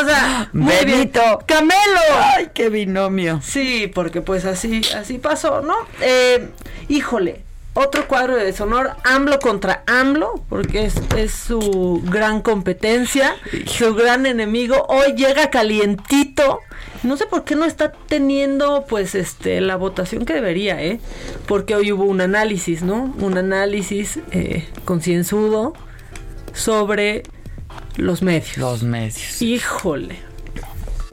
O sea, muy Benito. Bien. Camelo. Ay, qué binomio. Sí, porque pues así, así pasó, ¿no? Eh, híjole, otro cuadro de deshonor, AMLO contra AMLO, porque es, es su gran competencia, su gran enemigo. Hoy llega calientito. No sé por qué no está teniendo, pues, este, la votación que debería, ¿eh? Porque hoy hubo un análisis, ¿no? Un análisis eh, concienzudo sobre los medios. Los medios. Híjole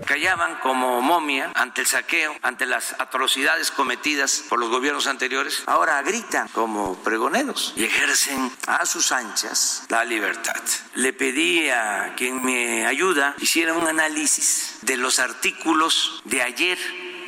callaban como momia ante el saqueo, ante las atrocidades cometidas por los gobiernos anteriores, ahora gritan como pregoneros y ejercen a sus anchas la libertad. Le pedí a quien me ayuda hiciera un análisis de los artículos de ayer,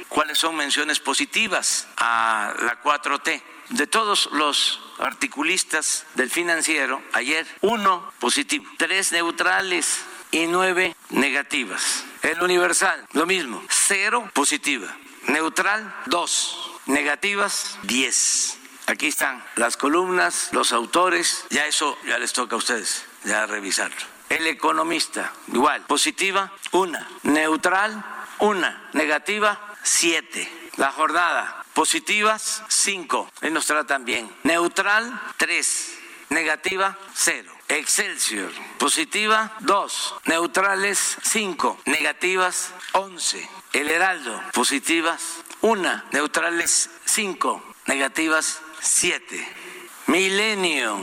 cuáles son menciones positivas a la 4T. De todos los articulistas del financiero, ayer uno positivo, tres neutrales y nueve negativas. El universal, lo mismo, cero positiva. Neutral, dos. Negativas, diez. Aquí están las columnas, los autores, ya eso ya les toca a ustedes, ya revisarlo. El economista, igual, positiva, una. Neutral, una. Negativa, siete. La jornada, positivas, cinco. Él nos tratan bien. Neutral, tres. Negativa, cero. Excelsior, positiva 2, neutrales 5, negativas 11. El Heraldo, positivas 1, neutrales 5, negativas 7. Milenio,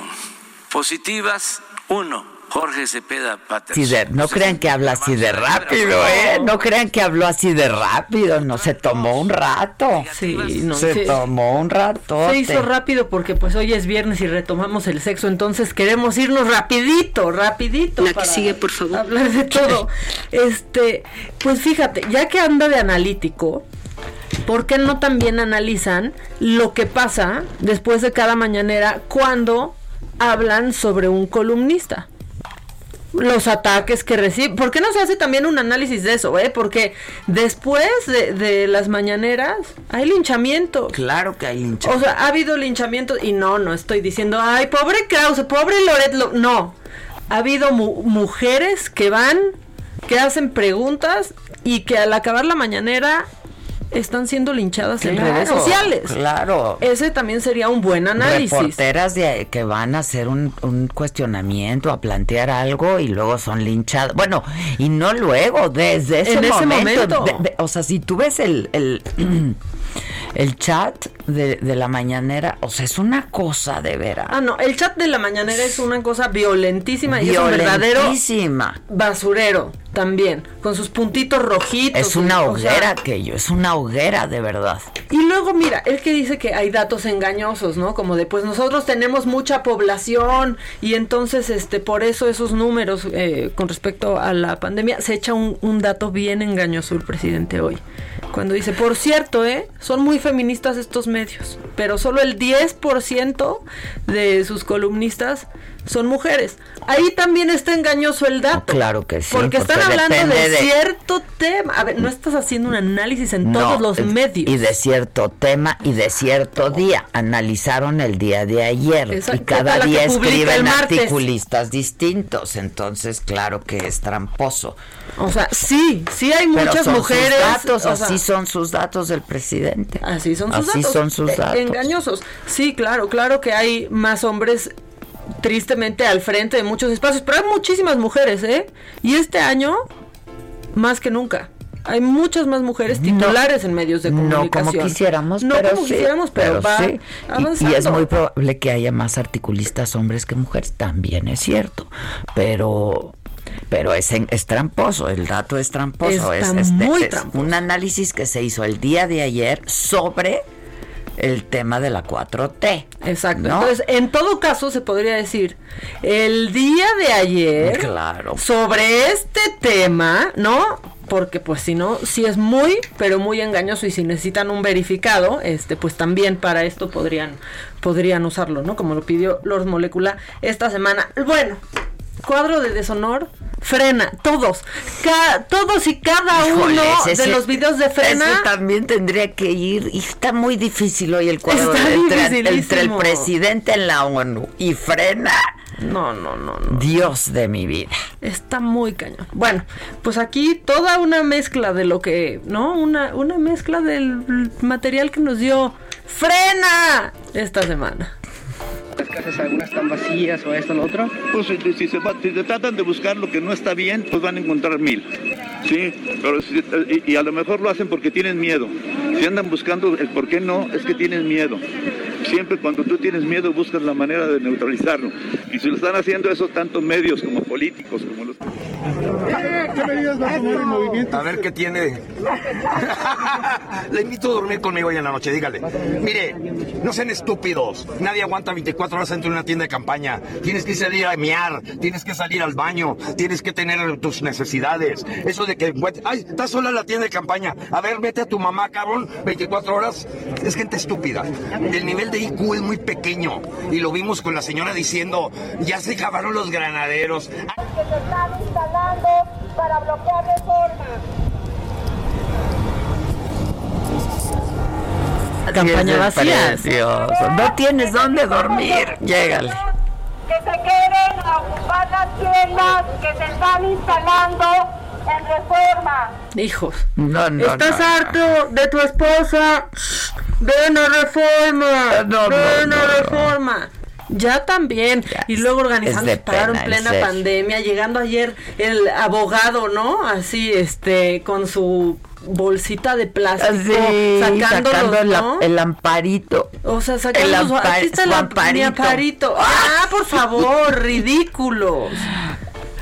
positivas 1, Jorge Cepeda Patterson. no crean que habla así de rápido, ¿eh? No crean que habló así de rápido, no, se tomó un rato. Sí, no. Se tomó un rato. Se hizo rápido porque pues hoy es viernes y retomamos el sexo, entonces queremos irnos rapidito, rapidito. La que sigue, por favor. Hablar de todo. Este, pues fíjate, ya que anda de analítico, ¿por qué no también analizan lo que pasa después de cada mañanera cuando hablan sobre un columnista? Los ataques que recibe. ¿Por qué no se hace también un análisis de eso, eh? Porque después de, las mañaneras hay linchamiento. Claro que hay linchamiento. O sea, ha habido linchamiento y no, no estoy diciendo, ay, pobre Krause, pobre Loret, no. Ha habido mujeres que van, que hacen preguntas y que al acabar la mañanera están siendo linchadas en redes sociales. Claro. Ese también sería un buen análisis. Reporteras de, que van a hacer un, un, cuestionamiento, a plantear algo y luego son linchadas. Bueno, y no luego, desde ese en momento. Ese momento. o sea, si tú ves el, el, el chat de, de, la mañanera, o sea, es una cosa de veras. Ah, no, el chat de la mañanera es una cosa violentísima, y es un verdadero basurero también, con sus puntitos rojitos. Es una hoguera aquello, es una hoguera de verdad. Y luego, mira, el que dice que hay datos engañosos, ¿no? Como de, pues nosotros tenemos mucha población y entonces, este, por eso esos números eh, con respecto a la pandemia, se echa un, un dato bien engañoso el presidente hoy. Cuando dice, por cierto, ¿eh? Son muy feministas estos medios, pero solo el 10% de sus columnistas son mujeres. Ahí también está engañoso el dato. Claro que sí. Porque, están hablando de, cierto tema. A ver, no estás haciendo un análisis en todos los medios. Y de cierto tema y de cierto día. Analizaron el día de ayer. Y cada día escriben articulistas distintos. Entonces, claro que es tramposo. O sea, sí, sí hay muchas mujeres. datos, así son sus datos del presidente. Así son sus así datos. son sus datos. engañosos. Sí, claro, claro que hay más hombres tristemente al frente de muchos espacios, pero hay muchísimas mujeres, ¿eh? Y este año, más que nunca. Hay muchas más mujeres titulares en medios de comunicación. No como quisiéramos, no pero como sí, quisiéramos, pero, va sí. y, y, es muy probable que haya más articulistas hombres que mujeres, también es cierto. Pero pero es, es tramposo, el dato es tramposo. Está es, muy es tramposo. un análisis que se hizo el día de ayer sobre el tema de la 4T. Exacto. ¿no? Entonces, en todo caso, se podría decir, el día de ayer, claro. sobre este tema, ¿no? Porque pues si no, si es muy, pero muy engañoso y si necesitan un verificado, este, pues también para esto podrían, podrían usarlo, ¿no? Como lo pidió Lord Molecula esta semana. Bueno, cuadro de deshonor frena todos. Ca todos y cada Híjoles, uno ese, de los videos de frena ese también tendría que ir y está muy difícil hoy el cuadro Está entre, entre, el presidente en la ONU y frena. No no no no. Dios de mi vida. Está muy cañón. Bueno pues aquí toda una mezcla de lo que no una una mezcla del material que nos dio frena esta semana casas algunas están vacías o esto o lo otro? Pues si, se si, se tratan de buscar lo que no está bien, pues van a encontrar mil. Sí, pero si, y, y, a lo mejor lo hacen porque tienen miedo. Si andan buscando el por qué no, es que tienen miedo. Siempre cuando tú tienes miedo buscas la manera de neutralizarlo. Y si lo están haciendo esos tantos medios como políticos, como los... ¿Qué medidas va a tomar el movimiento? A ver qué tiene. Le invito a dormir conmigo hoy en la noche, dígale. Mire, no sean estúpidos. Nadie aguanta 24 horas dentro de una tienda de campaña. Tienes que salir a mear, tienes que salir al baño, tienes que tener tus necesidades. Eso de que, ay, está sola la tienda de campaña. A ver, vete a tu mamá, cabrón, 24 horas. Es gente estúpida. El nivel de IQ es muy pequeño. Y lo vimos con la señora diciendo, ya se acabaron los granaderos. Instalando para bloquear reforma. Campaña vacía. No tienes dónde dormir. Llégale. Que se queden a ocupar las tiendas que se están instalando en reforma. Hijos. No, no, ¿Estás no, harto de tu esposa? Ven a reforma. No, Ven no, a no, reforma. Ya también. Ya, y luego organizando paro en plena pandemia, llegando ayer el abogado, ¿no? Así, este, con su bolsita de plástico, Sí, sacándolos, sacando el, ¿no? el amparito. O sea, sacando El su- ampar- aquí está su el amparito. Ah, por favor, ridículos.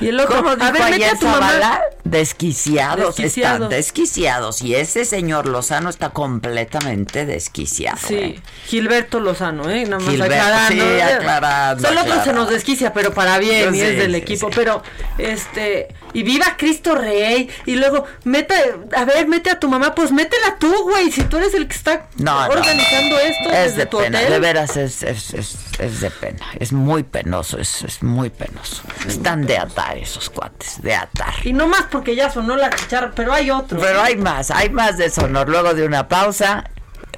Y el otro, ¿Cómo a ver, mete a tu mamá. Desquiciados, Desquiciados. están desquiciados. Y ese señor Lozano está completamente desquiciado. Sí, ¿eh? Gilberto Lozano, ¿eh? Nada más Gilberto, aclarando. sí, aclarando, Solo otro se aclarando. nos desquicia, pero para bien, y es del sí, equipo. sí. Pero, este, y viva Cristo Rey. Y luego, mete, a ver, mete a tu mamá, pues métela tú, güey. Si tú eres el que está no, organizando no. esto es desde de tu pena, hotel. de veras es, es, es, es de pena, es muy penoso, es, es muy penoso. Están de atar esos cuates, de atar. Y no más porque ya sonó la chicharra, pero hay otro. Pero hay más, hay más de sonor. Luego de una pausa,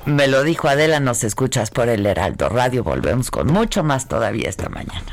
me lo dijo Adela, nos escuchas por el Heraldo Radio. Volvemos con mucho más todavía esta mañana.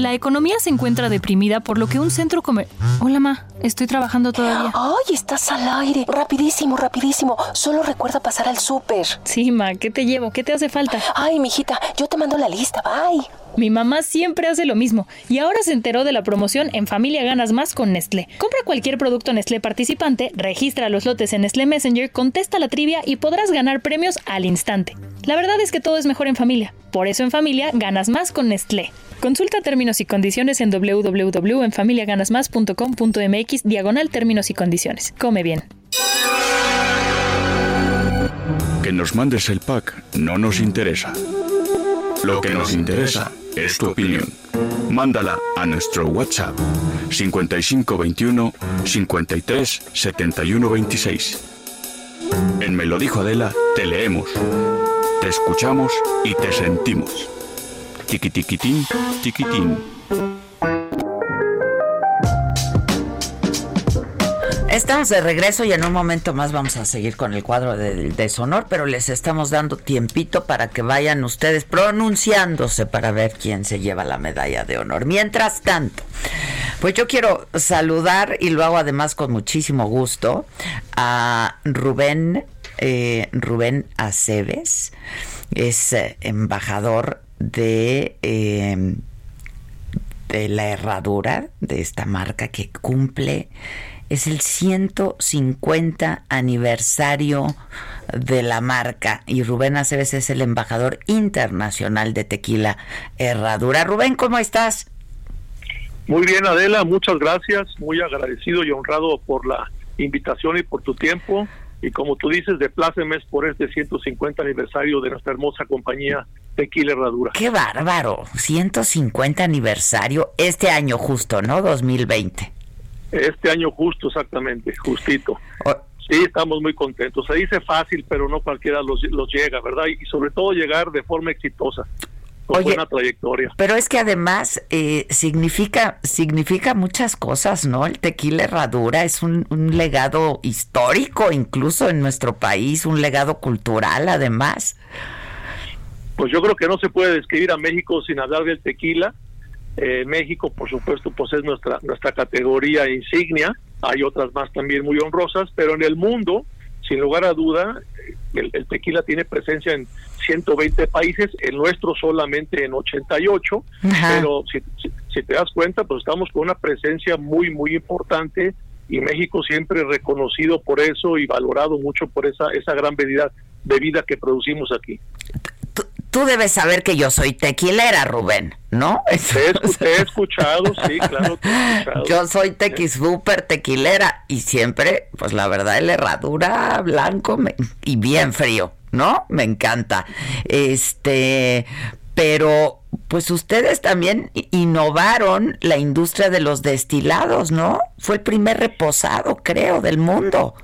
La economía se encuentra deprimida por lo que un centro comer... Hola, ma. Estoy trabajando todavía. ¡Ay, estás al aire! Rapidísimo, rapidísimo. Solo recuerda pasar al súper. Sí, ma. ¿Qué te llevo? ¿Qué te hace falta? Ay, mijita, yo te mando la lista. Bye. Mi mamá siempre hace lo mismo y ahora se enteró de la promoción en Familia Ganas Más con Nestlé. Compra cualquier producto Nestlé participante, registra los lotes en Nestlé Messenger, contesta la trivia y podrás ganar premios al instante. La verdad es que todo es mejor en familia. Por eso en familia ganas más con Nestlé. Consulta términos y condiciones en www.enfamiliaganasmas.com.mx diagonal términos y condiciones. Come bien. Que nos mandes el pack no nos interesa. Lo que nos interesa es tu opinión. Mándala a nuestro WhatsApp 5521 53 71 26. En Me lo dijo Adela, te leemos, te escuchamos y te sentimos. Tiquitiquitín, tiquitín. Estamos de regreso y en un momento más vamos a seguir con el cuadro de deshonor, pero les estamos dando tiempito para que vayan ustedes pronunciándose para ver quién se lleva la medalla de honor. Mientras tanto, pues yo quiero saludar y lo hago además con muchísimo gusto a Rubén, eh, Rubén Aceves, es eh, embajador de... Eh, de la herradura de esta marca que cumple es el 150 aniversario de la marca y Rubén Aceves es el embajador internacional de tequila Herradura. Rubén, ¿cómo estás? Muy bien, Adela, muchas gracias, muy agradecido y honrado por la invitación y por tu tiempo. Y como tú dices, de plácemes por este 150 aniversario de nuestra hermosa compañía Tequila Herradura. ¡Qué bárbaro! 150 aniversario este año justo, ¿no? 2020. Este año justo, exactamente, justito. Sí, estamos muy contentos. Se dice fácil, pero no cualquiera los, llega, ¿verdad? Y sobre todo llegar de forma exitosa. Con buena trayectoria. Pero es que además eh, significa significa muchas cosas, ¿no? El tequila herradura es un, un legado histórico, incluso en nuestro país, un legado cultural, además. Pues yo creo que no se puede describir a México sin hablar del tequila eh, México, por supuesto, pues es nuestra, nuestra categoría insignia. Hay otras más también muy honrosas, pero en el mundo, sin lugar a duda, el, tequila tiene presencia en 120 países, el nuestro solamente en 88, pero si, si, te das cuenta, pues estamos con una presencia muy, muy importante y México siempre reconocido por eso y valorado mucho por esa, esa gran bebida, bebida que producimos aquí tú debes saber que yo soy tequilera, Rubén, ¿no? Te he, escuchado, sí, claro. Yo soy tequis super tequilera y siempre, pues la verdad, el herradura blanco y bien frío, ¿no? Me encanta. Este, pero pues ustedes también innovaron la industria de los destilados, ¿no? Fue el primer reposado, creo, del mundo.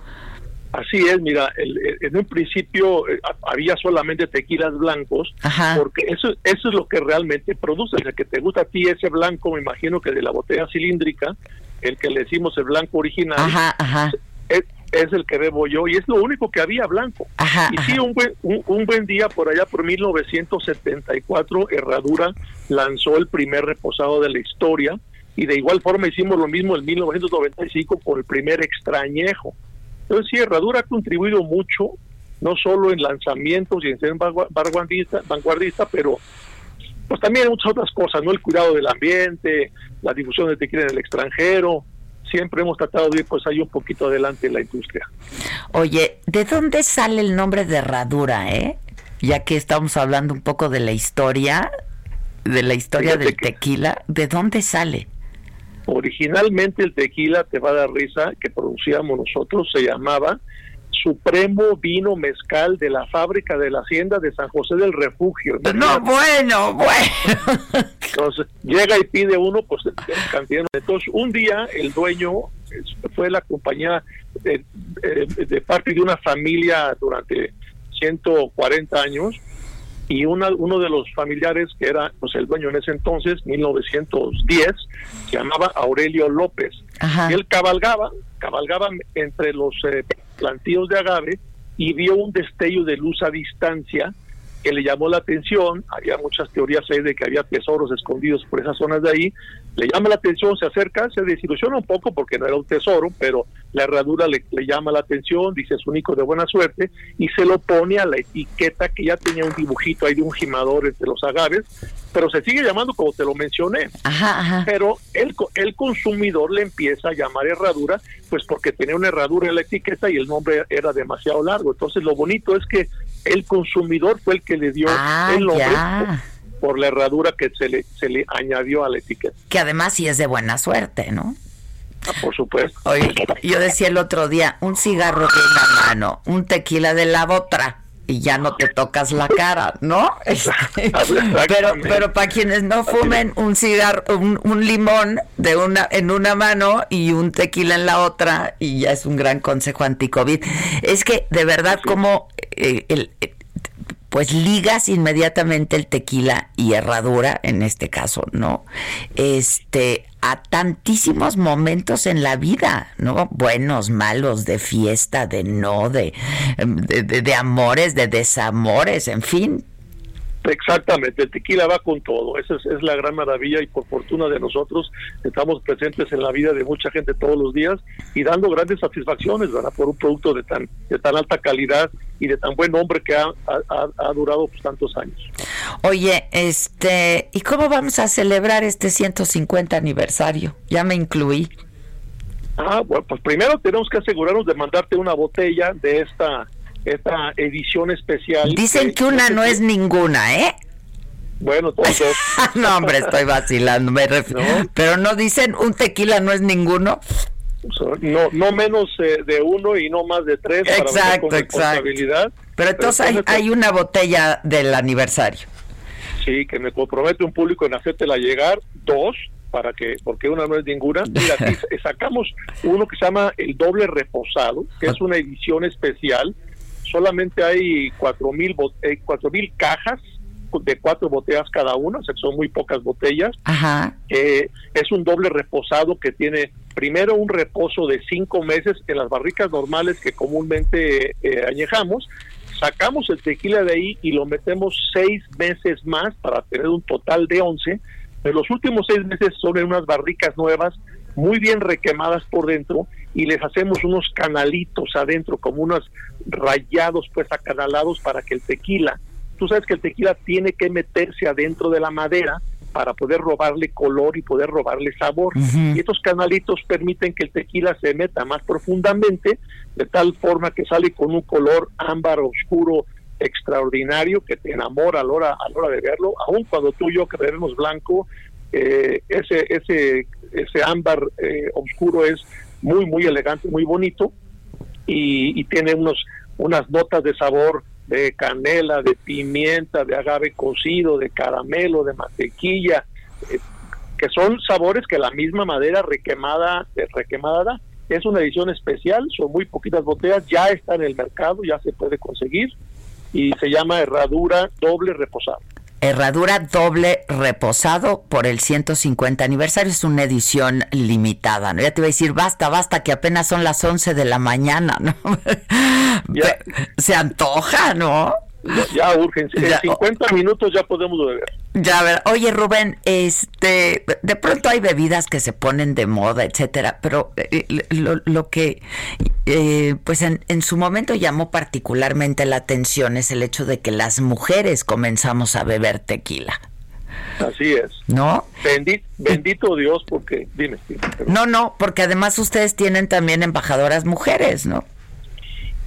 Así es, mira, en un principio eh, había solamente tequilas blancos, porque eso eso es lo que realmente produce. El que te gusta a ti ese blanco, me imagino que de la botella cilíndrica, el que le decimos el blanco original, Es, el que bebo yo y es lo único que había blanco. y sí, un buen, un, buen día por allá, por 1974, Herradura lanzó el primer reposado de la historia y de igual forma hicimos lo mismo en 1995 con el primer extrañejo. Entonces, sí, Herradura ha contribuido mucho, no solo en lanzamientos y en ser vanguardista, vanguardista pero pues también en muchas otras cosas, ¿no? El cuidado del ambiente, la difusión de tequila en el extranjero, siempre hemos tratado de ir pues ahí un poquito adelante en la industria. Oye, ¿de dónde sale el nombre de herradura, eh? Ya que estamos hablando un poco de la historia, de la historia del tequila, ¿de dónde sale? Originalmente el tequila, te va a dar risa, que producíamos nosotros, se llamaba Supremo Vino Mezcal de la fábrica de la Hacienda de San José del Refugio. No, bueno, bueno. Entonces, llega y pide uno, pues, cantidad. Entonces, un día el dueño fue la compañía de, de parte de una familia durante 140 años y una, uno de los familiares que era pues el dueño en ese entonces, 1910, se llamaba Aurelio López. Y él cabalgaba, cabalgaba entre los eh, plantíos de agave y vio un destello de luz a distancia que le llamó la atención, había muchas teorías ahí de que había tesoros escondidos por esas zonas de ahí, le llama la atención, se acerca, se desilusiona un poco porque no era un tesoro, pero la herradura le, llama la atención, dice es un hijo de buena suerte, y se lo pone a la etiqueta que ya tenía un dibujito ahí de un gimador entre los agaves, pero se sigue llamando como te lo mencioné. Pero el, el consumidor le empieza a llamar herradura, pues porque tenía una herradura en la etiqueta y el nombre era demasiado largo. Entonces lo bonito es que el consumidor fue el que le dio ah, el nombre por, la herradura que se le, se le añadió a la etiqueta. Que además sí es de buena suerte, ¿no? Ah, por supuesto. Oye, yo decía el otro día, un cigarro de una mano, un tequila de la otra y ya no te tocas la cara, ¿no? pero pero para quienes no fumen un cigarro, un, limón de una en una mano y un tequila en la otra y ya es un gran consejo anti-COVID. Es que de verdad como eh, el, pues ligas inmediatamente el tequila y herradura, en este caso, ¿no? Este, a tantísimos momentos en la vida, ¿no? Buenos, malos, de fiesta, de no, de, de amores, de desamores, en fin, Exactamente, el tequila va con todo, esa es, la gran maravilla y por fortuna de nosotros estamos presentes en la vida de mucha gente todos los días y dando grandes satisfacciones, ¿verdad? Por un producto de tan, de tan alta calidad y de tan buen nombre que ha, ha, durado pues, tantos años. Oye, este, ¿y cómo vamos a celebrar este 150 aniversario? Ya me incluí. Ah, bueno, pues primero tenemos que asegurarnos de mandarte una botella de esta esta edición especial. Dicen que, una no es ninguna, ¿eh? Bueno, todos. no, hombre, estoy vacilando, me Pero no dicen un tequila no es ninguno. No, no menos eh, de uno y no más de tres. Exacto, para exacto. Pero entonces hay, una botella del aniversario. Sí, que me compromete un público en hacértela llegar. Dos, para que, porque una no es ninguna. Mira, aquí sacamos uno que se llama el doble reposado, que es una edición especial solamente hay cuatro mil eh, cuatro mil cajas de cuatro botellas cada una, o sea, son muy pocas botellas. Eh, es un doble reposado que tiene primero un reposo de cinco meses en las barricas normales que comúnmente eh, añejamos. Sacamos el tequila de ahí y lo metemos seis meses más para tener un total de once. En los últimos seis meses son en unas barricas nuevas, muy bien requemadas por dentro y les hacemos unos canalitos adentro, como unos rayados pues acanalados para que el tequila, tú sabes que el tequila tiene que meterse adentro de la madera para poder robarle color y poder robarle sabor. Y estos canalitos permiten que el tequila se meta más profundamente, de tal forma que sale con un color ámbar oscuro extraordinario que te enamora a la hora, a la hora de verlo, aun cuando tú y yo que bebemos blanco, eh, ese, ese, ese ámbar eh, oscuro es muy, muy elegante, muy bonito y, tiene unos, unas notas de sabor de canela, de pimienta, de agave cocido, de caramelo, de mantequilla, eh, que son sabores que la misma madera requemada, requemada da. Es una edición especial, son muy poquitas botellas, ya está en el mercado, ya se puede conseguir y se llama herradura doble reposada. Herradura doble reposado por el 150 aniversario. Es una edición limitada, ¿no? Ya te iba a decir, basta, basta, que apenas son las 11 de la mañana, ¿no? Se antoja, ¿no? Ya, urgen. En 50 minutos ya podemos beber. Ya, a ver. Oye, Rubén, este, de pronto hay bebidas que se ponen de moda, etcétera, pero eh, lo, que, eh, pues en, en, su momento llamó particularmente la atención es el hecho de que las mujeres comenzamos a beber tequila. Así es. ¿No? bendito Dios, porque, dime. no, no, porque además ustedes tienen también embajadoras mujeres, ¿no?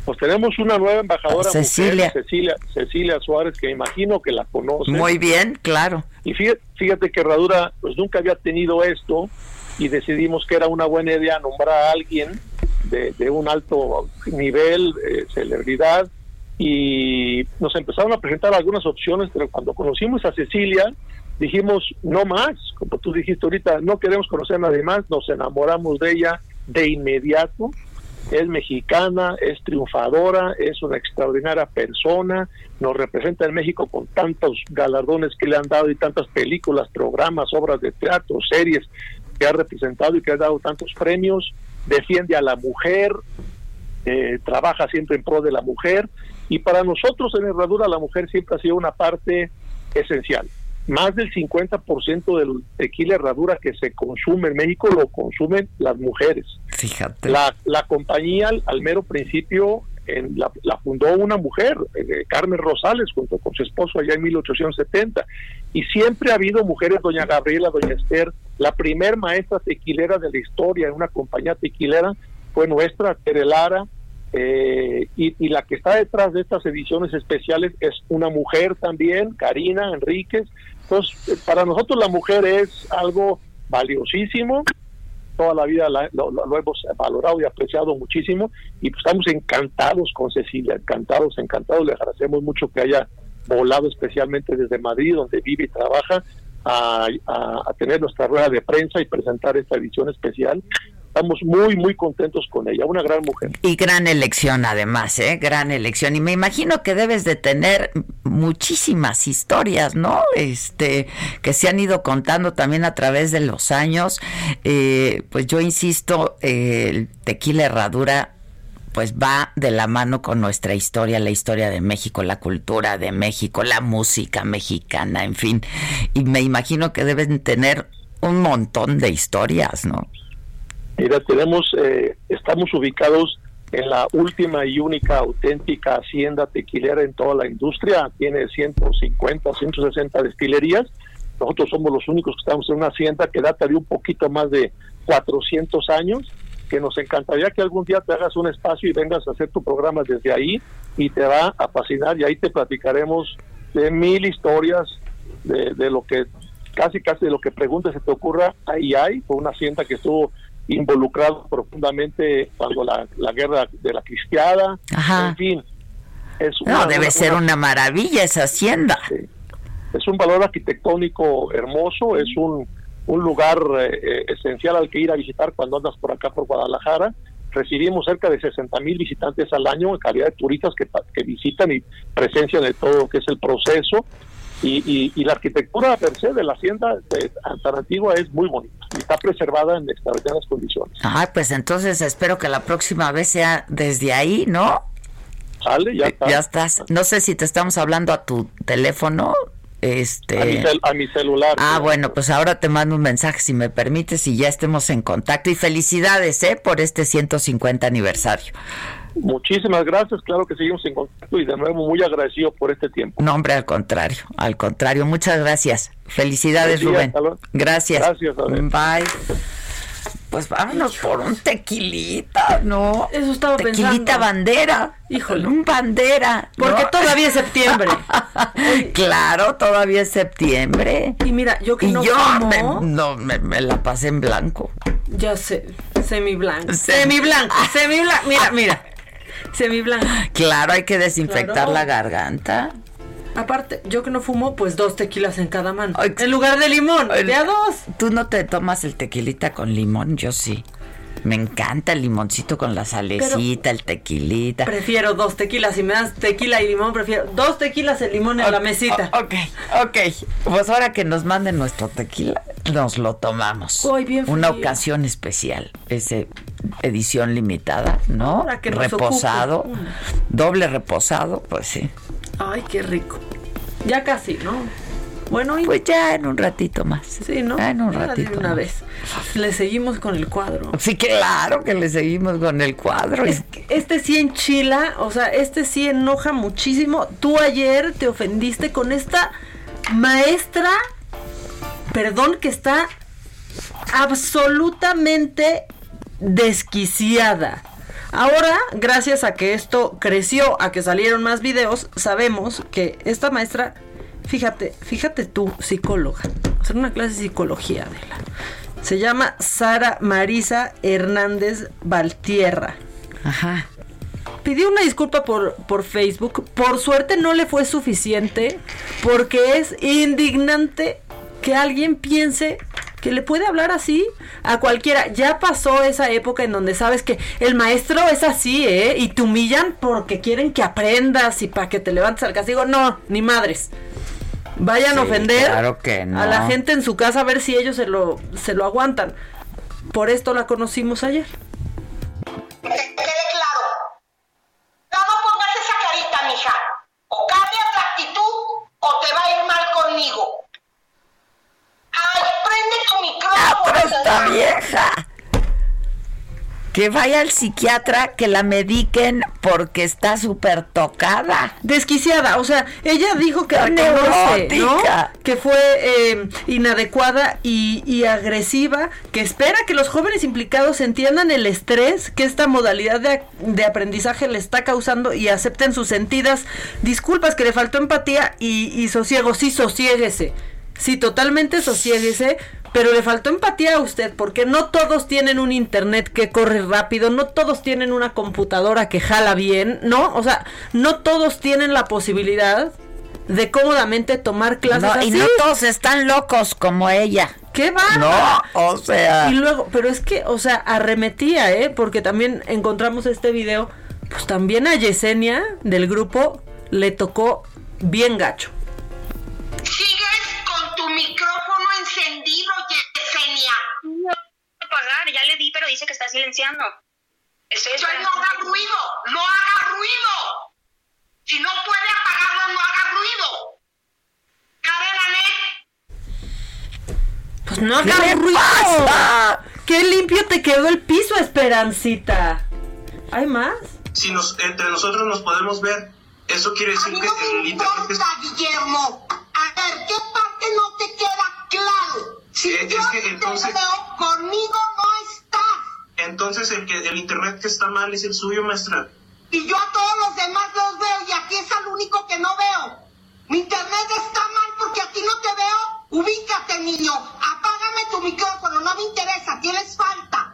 Pues tenemos una nueva embajadora Cecilia. Cecilia, Cecilia Suárez, que imagino que la conoce. Muy bien, claro. Y fíjate, fíjate que Herradura pues nunca había tenido esto y decidimos que era una buena idea nombrar a alguien de, un alto nivel, eh, celebridad, y nos empezaron a presentar algunas opciones, pero cuando conocimos a Cecilia, dijimos, no más, como tú dijiste ahorita, no queremos conocer a nadie más, nos enamoramos de ella de inmediato, es mexicana, es triunfadora, es una extraordinaria persona, nos representa en México con tantos galardones que le han dado y tantas películas, programas, obras de teatro, series que ha representado y que ha dado tantos premios, defiende a la mujer, eh, trabaja siempre en pro de la mujer y para nosotros en Herradura la mujer siempre ha sido una parte esencial. Más del 50% del tequila herradura que se consume en México lo consumen las mujeres. Fíjate. La, la compañía al, mero principio en la, fundó una mujer, eh, Carmen Rosales, junto con su esposo allá en 1870. Y siempre ha habido mujeres, doña Gabriela, doña Esther, la primer maestra tequilera de la historia en una compañía tequilera fue nuestra, Tere Lara, eh, y, la que está detrás de estas ediciones especiales es una mujer también, Karina Enríquez. Entonces, eh, para nosotros la mujer es algo valiosísimo, toda la vida lo, hemos valorado y apreciado muchísimo. Y pues estamos encantados con Cecilia, encantados, encantados, le agradecemos mucho que haya volado especialmente desde Madrid, donde vive y trabaja, a, a tener nuestra rueda de prensa y presentar esta edición especial estamos muy, muy contentos con ella, una gran mujer. Y gran elección además, ¿eh? Gran elección. Y me imagino que debes de tener muchísimas historias, ¿no? Este, que se han ido contando también a través de los años. Eh, pues yo insisto, el tequila herradura pues va de la mano con nuestra historia, la historia de México, la cultura de México, la música mexicana, en fin. Y me imagino que deben tener un montón de historias, ¿no? Mira, tenemos, eh, estamos ubicados en la última y única auténtica hacienda tequilera en toda la industria. Tiene 150, 160 destilerías. Nosotros somos los únicos que estamos en una hacienda que data de un poquito más de 400 años, que nos encantaría que algún día te hagas un espacio y vengas a hacer tu programa desde ahí y te va a fascinar y ahí te platicaremos de mil historias de, de lo que casi casi de lo que preguntes se te ocurra, ahí hay, fue una hacienda que estuvo involucrado profundamente cuando la, guerra de la cristiada, en fin. Es no, debe ser una maravilla esa hacienda. Es un valor arquitectónico hermoso, es un, un lugar eh, esencial al que ir a visitar cuando andas por acá por Guadalajara. Recibimos cerca de 60 mil visitantes al año en calidad de turistas que, que visitan y presencian de todo lo que es el proceso. Y, y, la arquitectura per se de la hacienda de Antigua es muy bonita y está preservada en extraordinarias condiciones. Ah, pues entonces espero que la próxima vez sea desde ahí, ¿no? Sale, ya está. Ya estás. No sé si te estamos hablando a tu teléfono. Este... A mi, celular. Ah, bueno, pues ahora te mando un mensaje si me permites y ya estemos en contacto. Y felicidades, ¿eh? Por este 150 aniversario. Muchísimas gracias, claro que seguimos en contacto y de nuevo muy agradecido por este tiempo. No, hombre, al contrario, al contrario, muchas gracias. Felicidades, Rubén. Gracias. Gracias, Bye. Pues vámonos por un tequilita, ¿no? Eso estaba tequilita bandera. Híjole. Un bandera. Porque todavía es septiembre. claro, todavía es septiembre. Y mira, yo que no yo Me, no, me, la pasé en blanco. Ya sé, semi blanco. Semi blanco, semi blanco. Mira, mira. Semiblanco. Claro, hay que desinfectar la garganta. Aparte, yo que no fumo, pues dos tequilas en cada mano. en lugar de limón, ya dos. ¿Tú no te tomas el tequilita con limón? Yo sí. Me encanta el limoncito con la salecita, el tequilita. Prefiero dos tequilas. Si me das tequila y limón, prefiero dos tequilas y limón en la mesita. Ok, ok. Pues ahora que nos manden nuestro tequila, nos lo tomamos. Una ocasión especial. Ese edición limitada, ¿no? reposado. Doble reposado, pues sí. Ay, qué rico. Ya casi, ¿no? Bueno, pues ya en un ratito más. Sí, ¿no? en un ratito. Una vez. Le seguimos con el cuadro. Sí, claro que le seguimos con el cuadro. este sí enchila, o sea, este sí enoja muchísimo. Tú ayer te ofendiste con esta maestra, perdón, que está absolutamente desquiciada. Ahora, gracias a que esto creció, a que salieron más videos, sabemos que esta maestra, fíjate, fíjate tú, psicóloga, hacer una clase de psicología, de la se llama Sara Marisa Hernández Valtierra. Ajá. Pidió una disculpa por, por Facebook. Por suerte no le fue suficiente porque es indignante que alguien piense que le puede hablar así a cualquiera. Ya pasó esa época en donde sabes que el maestro es así, ¿eh? Y te humillan porque quieren que aprendas y para que te levantes al castigo. No, ni madres vayan a ofender a la gente en su casa a ver si ellos se lo, se lo aguantan. Por esto la conocimos ayer. Que quede claro. No, no pongas esa carita, mija. O cambia tu actitud o te va a ir mal conmigo. Ay, prende tu micrófono. Ah, pero esta vieja que vaya al psiquiatra, que la mediquen porque está súper tocada. Desquiciada, o sea, ella dijo que que fue eh, inadecuada y, agresiva, que espera que los jóvenes implicados entiendan el estrés que esta modalidad de, de aprendizaje le está causando y acepten sus sentidas disculpas, que le faltó empatía y, y sosiego. Sí, sosiéguese. Sí, totalmente sosiéguese pero le faltó empatía a usted porque no todos tienen un internet que corre rápido, no todos tienen una computadora que jala bien, ¿no? O sea, no todos tienen la posibilidad de cómodamente tomar clases no, Y no todos están locos como ella. ¿Qué va? No, o sea. Y luego, pero es que, o sea, arremetía, ¿eh? Porque también encontramos este video, pues también a Yesenia del grupo le tocó bien gacho. Sigues con tu micrófono encendido, Yesenia. No pagar, ya le di, pero dice que está silenciando. Estoy no haga ruido, no haga ruido. Si no puede apagarlo, no haga ruido. Karen Pues no haga ruido. Qué limpio te quedó el piso, Esperancita. ¿Hay más? Si nos, entre nosotros nos podemos ver, eso quiere decir no que el importa, Guillermo. A ver, ¿qué parte no te queda claro? Si eh, yo que entonces, veo, conmigo no estás. Entonces el que el internet que está mal es el suyo, maestra. Y yo a todos los demás los veo y aquí es el único que no veo. Mi internet está mal porque aquí no te veo. Ubícate, niño. Apágame tu micrófono, no me interesa, tienes falta.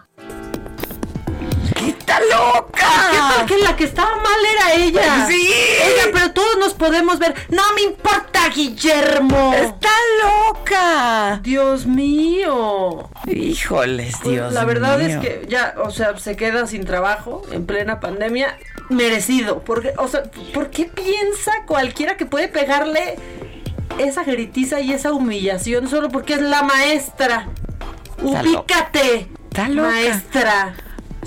¡Está loca! ¿Qué tal que la que estaba mal era ella? Sí. Ella, pero todos nos podemos ver. No me importa, Guillermo. Está loca. Dios mío. Híjoles, pues, Dios La verdad es que ya, o sea, se queda sin trabajo en plena pandemia. Merecido. Porque, o sea, ¿por qué piensa cualquiera que puede pegarle esa gritiza y esa humillación solo porque es la maestra? Ubícate. Está loca. Maestra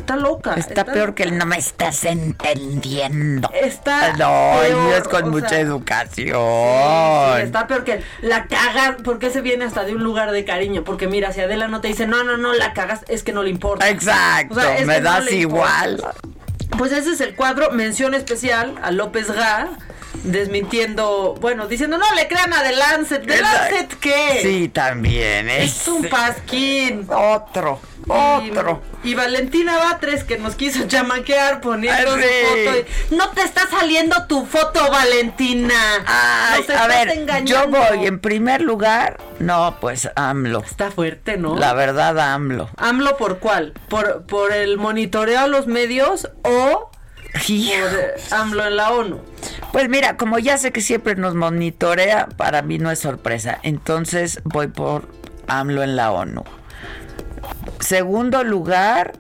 está loca. Está, peor que el no me estás entendiendo. Está No, es con mucha educación. está peor que la cagas. ¿Por qué se viene hasta de un lugar de cariño? Porque mira, si Adela no te dice, no, no, no, la cagas, es que no le importa. Exacto, me das igual. Pues ese es el cuadro, mención especial a López Gá desmintiendo, bueno, diciendo, no le crean a The Lancet. ¿The Lancet qué? Sí, también. Es, es un pasquín. Otro. Otro. Y, Valentina Batres que nos quiso chamaquear poniendo su foto. no te está saliendo tu foto, Valentina. Ay, a ver, yo voy en primer lugar. No, pues AMLO. Está fuerte, ¿no? La verdad, AMLO. ¿AMLO por cuál? ¿Por, por el monitoreo a los medios o por AMLO en la ONU? Pues mira, como ya sé que siempre nos monitorea, para mí no es sorpresa. Entonces voy por AMLO en la ONU. Segundo lugar,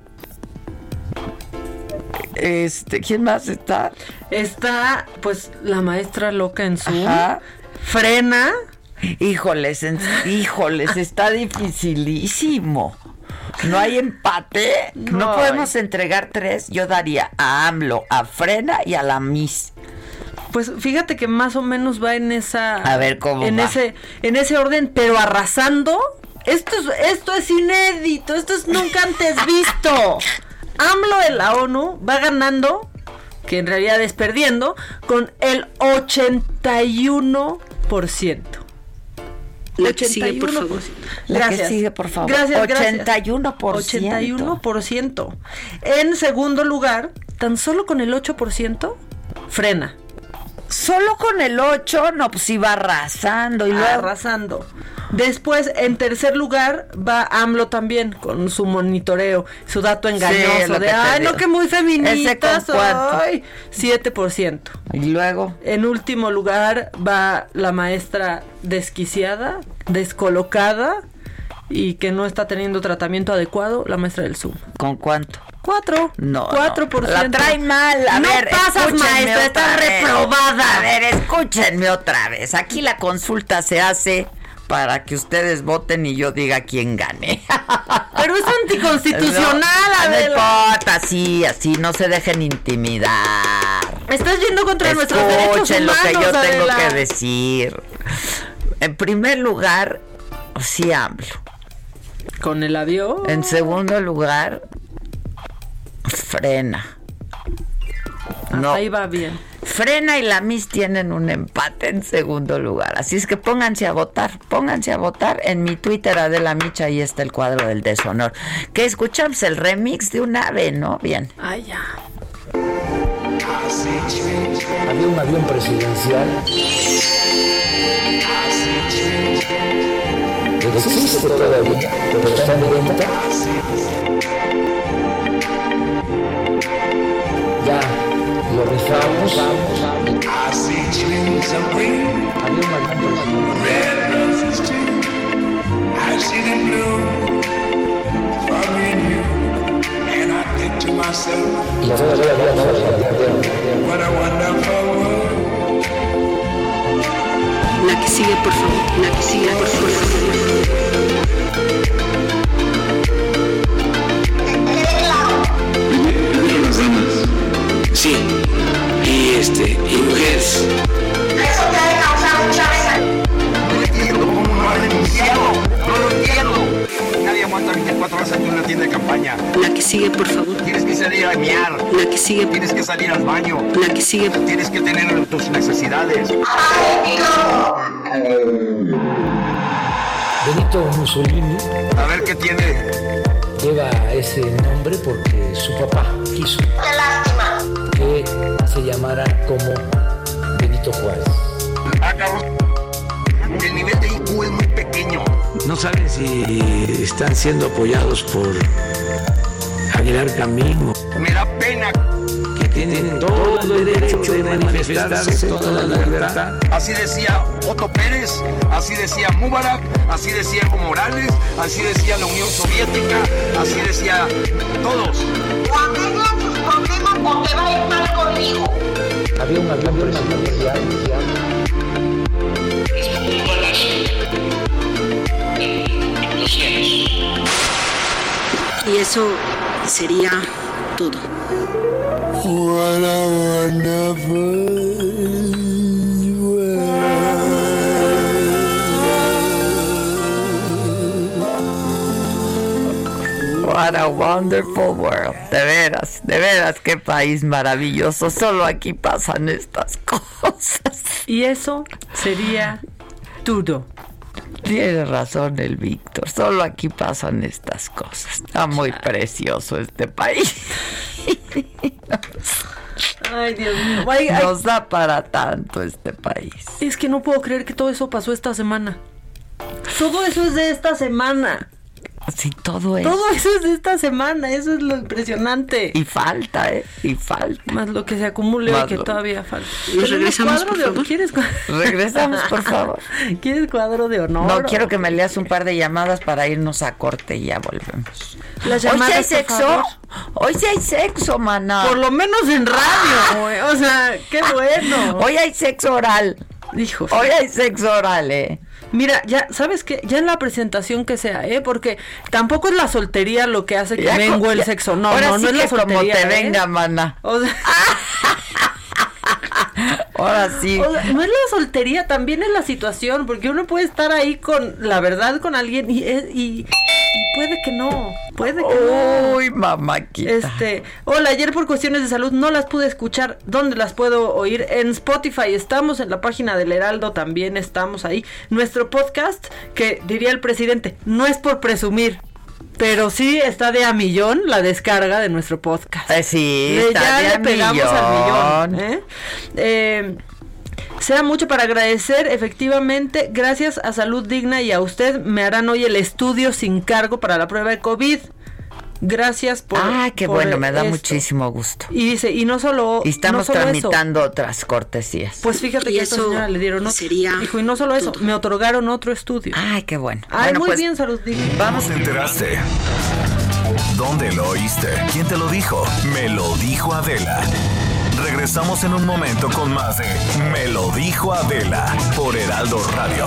este, ¿quién más está? Está, pues, la maestra loca en su Frena. Híjoles, híjoles, está dificilísimo. No hay empate. No, podemos entregar tres. Yo daría a AMLO, a Frena y a la Miss. Pues fíjate que más o menos va en esa. A ver cómo. En ese, en ese orden, pero arrasando esto es, esto es inédito, esto es nunca antes visto. AMLO de la ONU va ganando, que en realidad es perdiendo, con el 81%. La que sigue, por favor. La que sigue, por favor. Gracias, 81%. 81%. En segundo lugar, tan solo con el 8%, frena. Solo con el 8, no, pues iba arrasando y luego... Arrasando. Después, en tercer lugar, va AMLO también con su monitoreo, su dato engañoso de, ay, no, que muy feminista soy. 7%. Y luego. En último lugar va la maestra desquiciada, descolocada y que no está teniendo tratamiento adecuado, la maestra del Zoom. ¿Con cuánto? Cuatro. No. Cuatro por La trae mal. A no ver, pasas, maestra, está reprobada. A ver, escúchenme otra vez. Aquí la consulta se hace para que ustedes voten y yo diga quién gane. Pero es anticonstitucional, no, no importa, así, así, no se dejen intimidar. Estás yendo contra nuestros derechos humanos, lo que yo Adela. tengo que decir. En primer lugar, sí hablo. Con el avión. En segundo lugar, frena. No. Ahí va bien. Frena y la Miss tienen un empate en segundo lugar. Así es que pónganse a votar, pónganse a votar. En mi Twitter, Adela Micha, ahí está el cuadro del deshonor. Que escuchamos el remix de un ave, ¿no? Bien. Ay, ya. Había un avión presidencial. Que existe todavía, pero está en venta. Ya lo rifamos. Había un avión presidencial. Y la verdad, la verdad, la verdad, La que sigue, por favor. La que sigue, por favor. Sí. Y este, y mujeres. Eso te ha causado mucha No entiendo cómo no denunciado. No lo entiendo. Nadie aguanta 24 horas en una tienda de campaña. La que sigue, por favor. Tienes que salir a mear. La que sigue. Tienes que salir al baño. La que sigue. Tienes que tener tus necesidades. Benito Mussolini A ver qué tiene. lleva ese nombre porque su papá quiso ¡Qué lástima! Que se llamara como Benito Juárez. Ah. El nivel de IQ es muy pequeño. No saben si están siendo apoyados por Aguilar Camín o Me da pena. que tienen todo el derecho de manifestarse, toda la libertad. Así decía Otto Pérez, así decía Mubarak, así decía Evo Morales, así decía la Unión Soviética, así decía todos. O te va a ir mal conmigo. Había un avión presidencial. Y eso sería todo. What a wonderful world. De veras, de veras, qué país maravilloso. Solo aquí pasan estas cosas. Y eso sería todo. Tiene razón el Víctor. Solo aquí pasan estas cosas. Está muy precioso este país. Ay, Dios mío. Ay, ay, Nos da para tanto este país. Es que no puedo creer que todo eso pasó esta semana. Todo eso es de esta semana. Sí, todo es. Todo eso es de esta semana. Eso es lo impresionante. Y falta, ¿eh? Y falta. Más lo que se acumule Más y que lo- todavía falta. Nos ¿Tenemos regresamos, cuadro por de- favor. ¿Quieres, Regresamos, por favor. ¿Quieres cuadro de honor? No, quiero que me leas un par de llamadas para irnos a corte y ya volvemos. Las ¿Hoy sí hay por sexo? favor. Hoy sí hay sexo, maná. Por lo menos en radio, güey. O sea, qué bueno. Hoy hay sexo oral. Hijo. Hoy hay sexo oral, ¿eh? Mira, ya, ¿sabes qué? Ya en la presentación que sea, ¿eh? Porque tampoco es la soltería lo que hace que Ya mengue co- el ya- sexo. No, Ahora no, sí no es la que como soltería. te ¿eh? venga, mana. O sea, Ahora sí. o sea, no es la soltería, también es la situación, porque uno puede estar ahí con, la verdad, con alguien y, y, y puede que no, puede que no. Uy, mamáquita. Este, hola, ayer por cuestiones de salud no las pude escuchar. ¿Dónde las puedo oír? En Spotify estamos, en la página del Heraldo también estamos ahí. Nuestro podcast, que diría el presidente, no es por presumir, pero sí está de a millón la descarga de nuestro podcast. Eh, sí, está ya de le a pegamos al millón. millón. ¿eh? Eh, sea mucho para agradecer, efectivamente, gracias a Salud Digna y a usted me harán hoy el estudio sin cargo para la prueba de COVID. Gracias por. Ah, qué por bueno, me da esto. muchísimo gusto. Y dice, y no solo. Y estamos no solo tramitando otras cortesías. Pues fíjate Y que a esta eso señora le dieron otro. sería Dijo, y no solo eso, me otorgaron otro estudio. Ay, qué bueno. Ay, Bueno, muy pues, bien, Salud. ¿Cómo te enteraste? ¿Dónde lo oíste? ¿Quién te lo dijo? Me lo dijo Adela. Regresamos en un momento con más de Me lo dijo Adela por Heraldo Radio.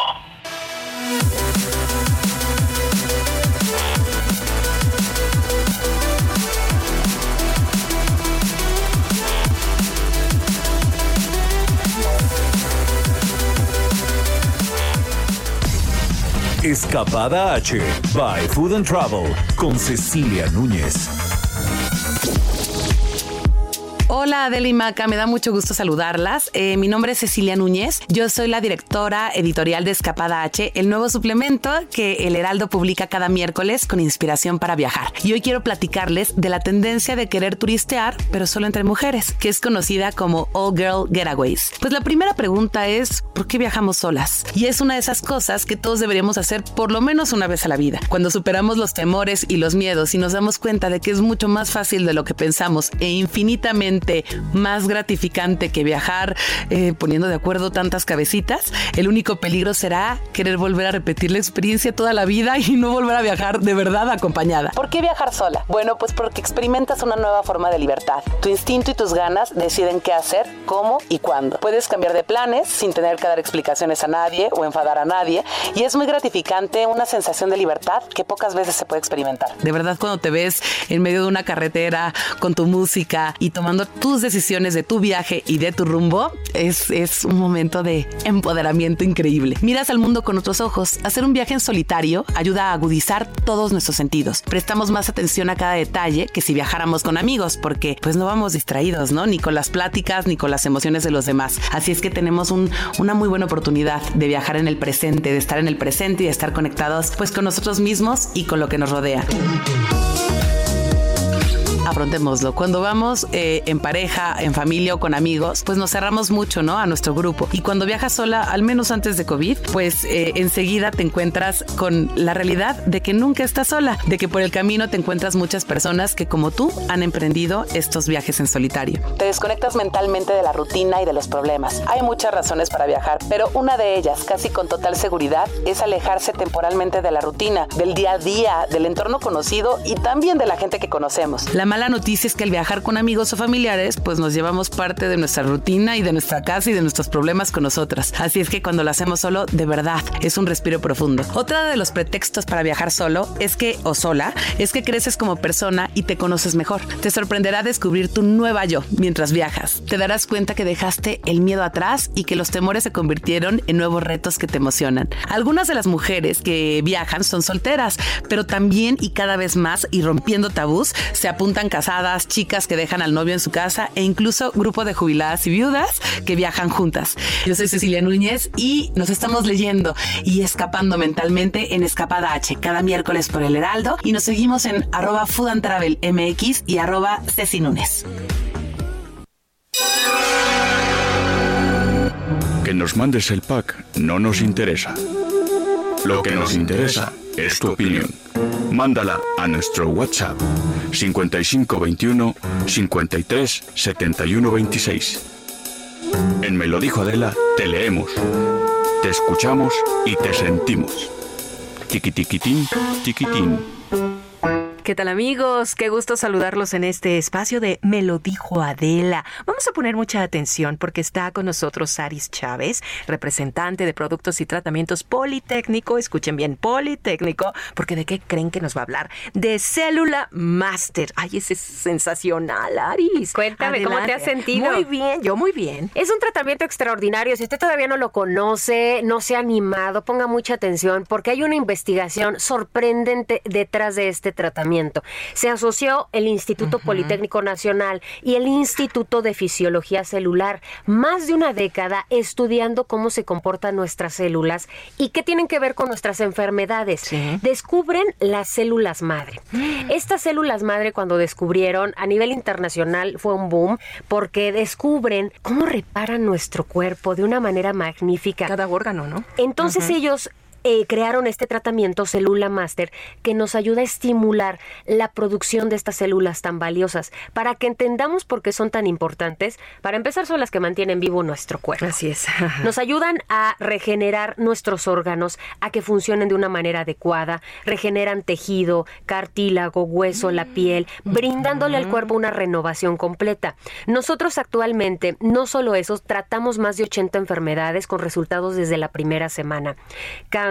Escapada H by Food and Travel con Cecilia Núñez. Hola Adela y Maca, me da mucho gusto saludarlas. Eh, mi nombre es Cecilia Núñez, yo soy la directora editorial de Escapada H, el nuevo suplemento que el Heraldo publica cada miércoles con inspiración para viajar. Y hoy quiero platicarles de la tendencia de querer turistear, pero solo entre mujeres, que es conocida como All Girl Getaways. Pues la primera pregunta es, ¿por qué viajamos solas? Y es una de esas cosas que todos deberíamos hacer por lo menos una vez a la vida. Cuando superamos los temores y los miedos y nos damos cuenta de que es mucho más fácil de lo que pensamos e infinitamente más gratificante que viajar eh, poniendo de acuerdo tantas cabecitas, el único peligro será querer volver a repetir la experiencia toda la vida y no volver a viajar de verdad acompañada. ¿Por qué viajar sola? Bueno, pues porque experimentas una nueva forma de libertad. Tu instinto y tus ganas deciden qué hacer, cómo y cuándo. Puedes cambiar de planes sin tener que dar explicaciones a nadie o enfadar a nadie y es muy gratificante una sensación de libertad que pocas veces se puede experimentar. De verdad cuando te ves en medio de una carretera con tu música y tomando tus decisiones de tu viaje y de tu rumbo, es, es un momento de empoderamiento increíble. Miras al mundo con otros ojos. Hacer un viaje en solitario ayuda a agudizar todos nuestros sentidos. Prestamos más atención a cada detalle que si viajáramos con amigos, porque pues no vamos distraídos, ¿no? Ni con las pláticas, ni con las emociones de los demás. Así es que tenemos un- una muy buena oportunidad de viajar en el presente, de estar en el presente y de estar conectados pues con nosotros mismos y con lo que nos rodea afrontémoslo. Cuando vamos eh, en pareja, en familia o con amigos, pues nos cerramos mucho, ¿no? A nuestro grupo. Y cuando viajas sola, al menos antes de COVID, pues eh, enseguida te encuentras con la realidad de que nunca estás sola, de que por el camino te encuentras muchas personas que como tú han emprendido estos viajes en solitario. Te desconectas mentalmente de la rutina y de los problemas. Hay muchas razones para viajar, pero una de ellas, casi con total seguridad, es alejarse temporalmente de la rutina, del día a día, del entorno conocido y también de la gente que conocemos. La mala noticia es que al viajar con amigos o familiares, pues nos llevamos parte de nuestra rutina y de nuestra casa y de nuestros problemas con nosotras. Así es que cuando lo hacemos solo, de verdad, es un respiro profundo. Otra de los pretextos para viajar solo es que, o sola, es que creces como persona y te conoces mejor. Te sorprenderá descubrir tu nueva yo mientras viajas. Te darás cuenta que dejaste el miedo atrás y que los temores se convirtieron en nuevos retos que te emocionan. Algunas de las mujeres que viajan son solteras, pero también y cada vez más y rompiendo tabús, se apuntan casadas, chicas que dejan al novio en su casa e incluso grupo de jubiladas y viudas que viajan juntas. Yo soy Cecilia Núñez y nos estamos leyendo y escapando mentalmente en Escapada H cada miércoles por el Heraldo y nos seguimos en arroba Food and Travel MX y arroba Ceci Núñez. Que nos mandes el pack no nos interesa. Lo que nos interesa es tu opinión. Mándala a nuestro WhatsApp 5521 53 71 26. En Me lo dijo Adela, te leemos, te escuchamos y te sentimos. Tiquitiquitín, tiquitín. ¿Qué tal amigos? Qué gusto saludarlos en este espacio de Me lo dijo Adela. Vamos a poner mucha atención porque está con nosotros Aris Chávez, representante de productos y tratamientos Politécnico. Escuchen bien, Politécnico, porque ¿de qué creen que nos va a hablar? De Célula Master. Ay, ese es sensacional, Aris. Cuéntame, ¿cómo te has sentido? Muy bien, yo muy bien. Es un tratamiento extraordinario. Si usted todavía no lo conoce, no se ha animado, ponga mucha atención porque hay una investigación sorprendente detrás de este tratamiento se asoció el Instituto Politécnico Nacional y el Instituto de Fisiología Celular, más de una década estudiando cómo se comportan nuestras células y qué tienen que ver con nuestras enfermedades. Descubren las células madre. Mm. Estas células madre cuando descubrieron a nivel internacional fue un boom porque descubren cómo reparan nuestro cuerpo de una manera magnífica. Cada órgano, ¿no? Entonces ellos eh, crearon este tratamiento Célula Master que nos ayuda a estimular la producción de estas células tan valiosas para que entendamos por qué son tan importantes. Para empezar, son las que mantienen vivo nuestro cuerpo. Así es. nos ayudan a regenerar nuestros órganos, a que funcionen de una manera adecuada, regeneran tejido, cartílago, hueso, la piel, brindándole al cuerpo una renovación completa. Nosotros actualmente, no solo eso, tratamos más de 80 enfermedades con resultados desde la primera semana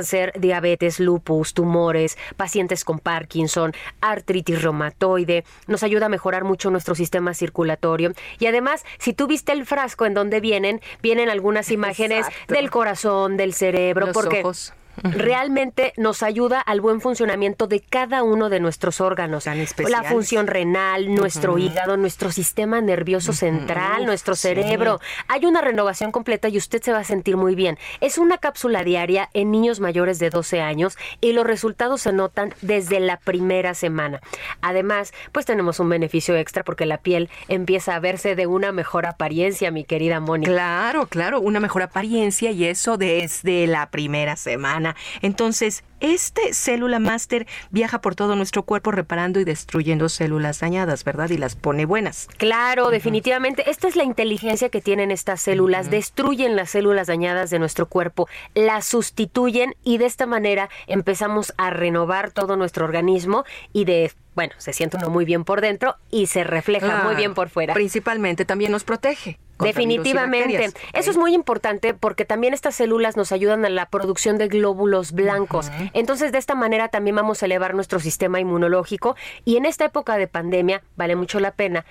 cáncer, diabetes, lupus, tumores, pacientes con Parkinson, artritis reumatoide, nos ayuda a mejorar mucho nuestro sistema circulatorio. Y además, si tú viste el frasco en donde vienen, vienen algunas imágenes del corazón, del cerebro, Los porque ojos realmente nos ayuda al buen funcionamiento de cada uno de nuestros órganos. La función renal, nuestro hígado, nuestro sistema nervioso central, nuestro cerebro. Hay una renovación completa y usted se va a sentir muy bien. Es una cápsula diaria en niños mayores de 12 años y los resultados se notan desde la primera semana. Además, pues tenemos un beneficio extra porque la piel empieza a verse de una mejor apariencia, mi querida Mónica. Claro, claro, una mejor apariencia y eso desde la primera semana. Entonces, este célula master viaja por todo nuestro cuerpo reparando y destruyendo células dañadas, ¿verdad? Y las pone buenas. Claro, definitivamente. Esta es la inteligencia que tienen estas células. Destruyen las células dañadas de nuestro cuerpo, las sustituyen y de esta manera empezamos a renovar todo nuestro organismo y de bueno, se siente uno muy bien por dentro y se refleja muy bien por fuera. Principalmente también nos protege. Definitivamente. Eso es muy importante porque también estas células nos ayudan a la producción de glóbulos blancos. Entonces, de esta manera también vamos a elevar nuestro sistema inmunológico y en esta época de pandemia vale mucho la pena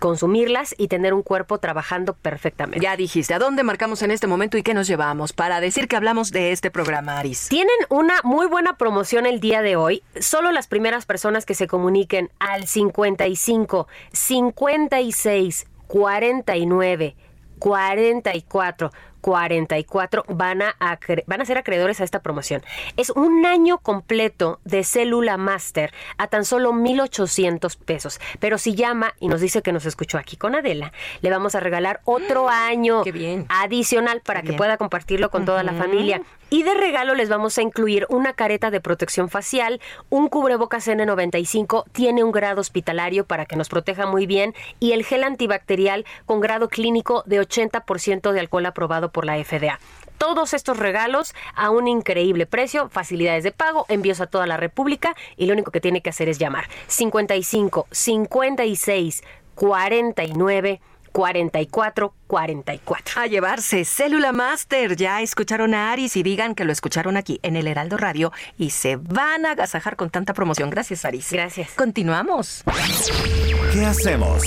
consumirlas y tener un cuerpo trabajando perfectamente. Ya dijiste, ¿a dónde marcamos en este momento y qué nos llevamos para decir que hablamos de este programa, Aris? Tienen una muy buena promoción el día de hoy. Solo las primeras personas que se comuniquen al 55 56 49 44 44 van a, van a ser acreedores a esta promoción. Es un año completo de célula master a tan solo 1,800 pesos. Pero si llama y nos dice que nos escuchó aquí con Adela, le vamos a regalar otro año adicional para que pueda compartirlo con toda la familia. Y de regalo les vamos a incluir una careta de protección facial, un cubrebocas N95, tiene un grado hospitalario para que nos proteja muy bien y el gel antibacterial con grado clínico de 80% de alcohol aprobado por la FDA. Todos estos regalos a un increíble precio, facilidades de pago, envíos a toda la República y lo único que tiene que hacer es llamar 55 56 49 44 44. A llevarse Célula Master. Ya escucharon a Aris y digan que lo escucharon aquí en el Heraldo Radio y se van a agasajar con tanta promoción. Gracias, Aris. Gracias. Continuamos. ¿Qué hacemos?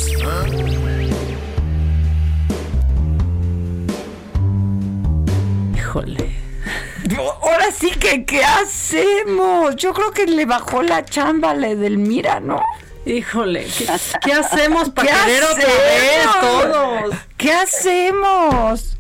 Ahora sí que, ¿qué hacemos? Yo creo que le bajó la chamba a la Edelmira, ¿no? Híjole, ¿qué, hacemos para querer otra vez todos? ¿Qué hacemos?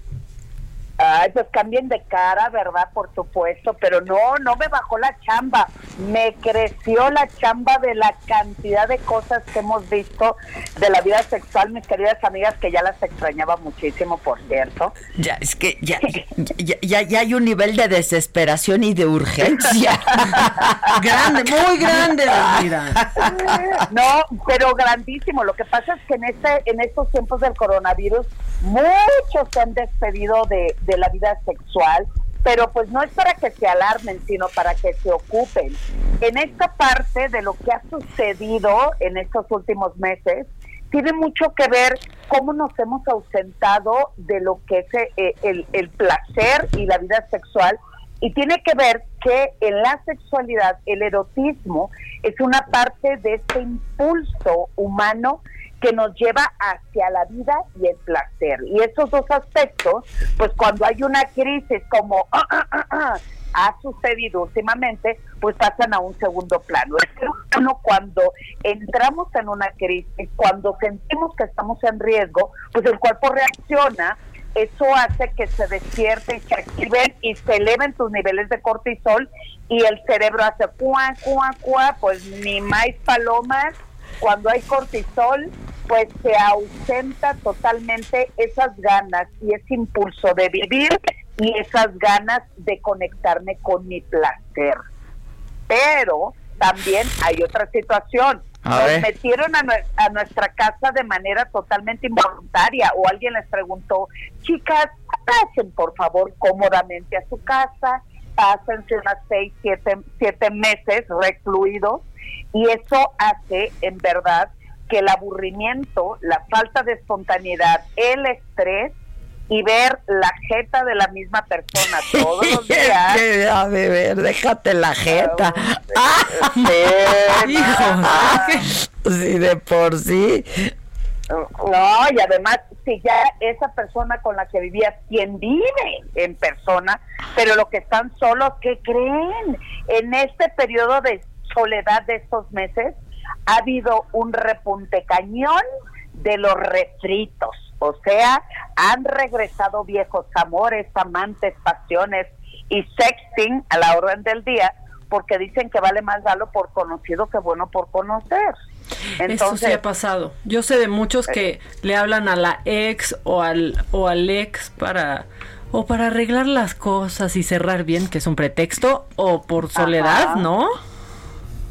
Ay, pues cambien de cara, ¿verdad? Por supuesto, pero no, no me bajó la chamba, me creció la chamba de la cantidad de cosas que hemos visto de la vida sexual, mis queridas amigas, que ya las extrañaba muchísimo, por cierto. Ya, es que ya, ya, ya, hay un nivel de desesperación y de urgencia. grande, muy grande, mira. No, pero grandísimo. Lo que pasa es que en este, en estos tiempos del coronavirus, muchos se han despedido de, de la vida sexual pero pues no es para que se alarmen, sino para que se ocupen. En esta parte de lo que ha sucedido en estos últimos meses, tiene mucho que ver cómo nos hemos ausentado de lo que es eh, el, el placer y la vida sexual y tiene que ver que en la sexualidad el erotismo es una parte de este impulso humano que nos lleva hacia la vida y el placer. Y esos dos aspectos, pues cuando hay una crisis como ha sucedido últimamente, pues pasan a un segundo plano. Es uno cuando entramos en una crisis, cuando sentimos que estamos en riesgo, pues el cuerpo reacciona eso hace que se despierte y se activen y se eleven tus niveles de cortisol y el cerebro hace cuá, cuá, cuá, pues ni más palomas. Cuando hay cortisol, pues se ausenta totalmente esas ganas y ese impulso de vivir y esas ganas de conectarme con mi placer. Pero también hay otra situación nos metieron a, a, nuestra casa de manera totalmente involuntaria o alguien les preguntó, chicas, pasen por favor cómodamente a su casa, pásense unas seis, siete, siete meses recluidos y eso hace en verdad que el aburrimiento, la falta de espontaneidad, el estrés y ver la jeta de la misma persona todos los días. a ver, déjate la jeta. sí, de por sí. No, y además, si ya esa persona con la que vivías, quien vive en persona, pero lo que están solos, ¿qué creen? En este periodo de soledad de estos meses, ha habido un repunte cañón de los refritos o sea, han regresado viejos amores, amantes, pasiones y sexting a la orden del día porque dicen que vale más darlo por conocido que bueno por conocer. Entonces, Eso sí ha pasado. Yo sé de muchos que eh, le hablan a la ex o al o al ex para o para arreglar las cosas y cerrar bien, que es un pretexto, o por soledad, ¿no?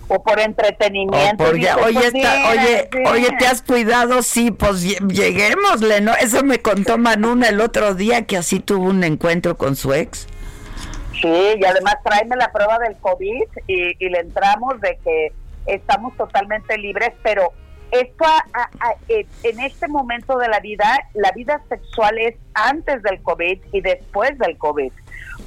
O por entretenimiento. oye, oye, oye, ¿te has cuidado? Sí, pues lleguémosle, ¿no? Eso me contó Manuna el otro día que así tuvo un encuentro con su ex. Sí, y además tráeme la prueba del COVID y, le entramos de que estamos totalmente libres, pero esto en este momento de la vida, la vida sexual es antes del COVID y después del COVID,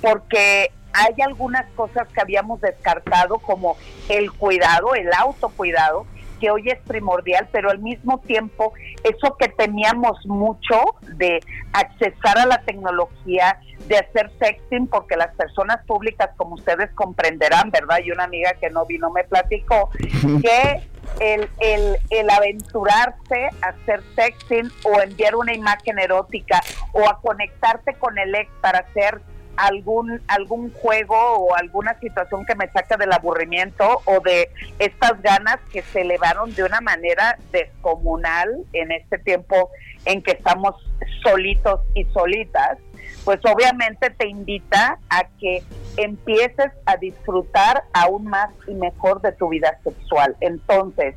porque hay algunas cosas que habíamos descartado como el cuidado, el autocuidado, que hoy es primordial, pero al mismo tiempo eso que temíamos mucho de accesar a la tecnología, de hacer sexting, porque las personas públicas, como ustedes comprenderán, ¿verdad? Y una amiga que no vino me platicó que el, el, el aventurarse a hacer sexting o enviar una imagen erótica o a conectarte con el ex para hacer algún algún juego o alguna situación que me saque del aburrimiento o de estas ganas que se elevaron de una manera descomunal en este tiempo en que estamos solitos y solitas, pues obviamente te invita a que empieces a disfrutar aún más y mejor de tu vida sexual. Entonces,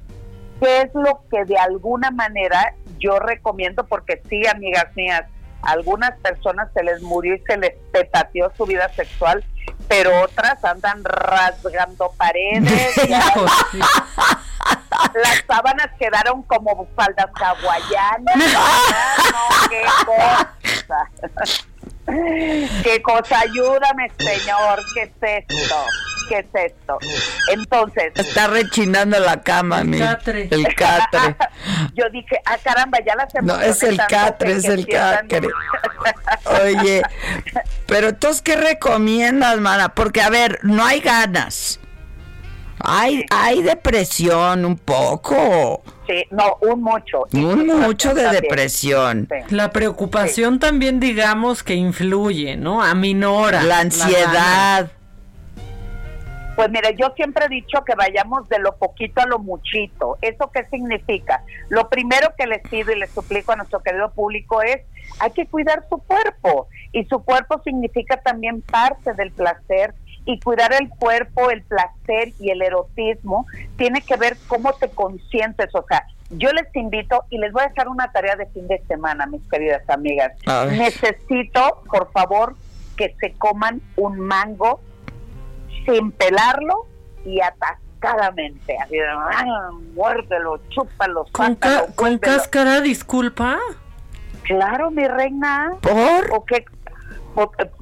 ¿qué es lo que de alguna manera yo recomiendo? Porque sí, amigas mías, algunas personas se les murió y se les petateó su vida sexual, pero otras andan rasgando paredes. las sábanas quedaron como faldas hawaianas. qué cosa. qué cosa, ayúdame, Señor, ¿qué es esto? ¿Qué es esto? Entonces. Está rechinando la cama, mi. Catre. El catre. Yo dije, ah, caramba, ya la No, es el catre, es el catre. Oye, pero entonces, ¿qué recomiendas, mana? Porque, a ver, no hay ganas. Hay, hay depresión un poco. Sí, no, un mucho. Un mucho de depresión. La preocupación también, digamos, que influye, ¿no? Aminora. La ansiedad. Pues mire, yo siempre he dicho que vayamos de lo poquito a lo muchito. ¿Eso qué significa? Lo primero que les pido y les suplico a nuestro querido público es, hay que cuidar su cuerpo. Y su cuerpo significa también parte del placer. Y cuidar el cuerpo, el placer y el erotismo tiene que ver cómo te consientes. O sea, yo les invito y les voy a dejar una tarea de fin de semana, mis queridas amigas. Necesito, por favor, que se coman un mango sin pelarlo y atascadamente. Así de, ah, muérdelo, chúpalo, ¿Con, ¿Con cáscara, disculpa? Claro, mi reina. ¿Por? Porque,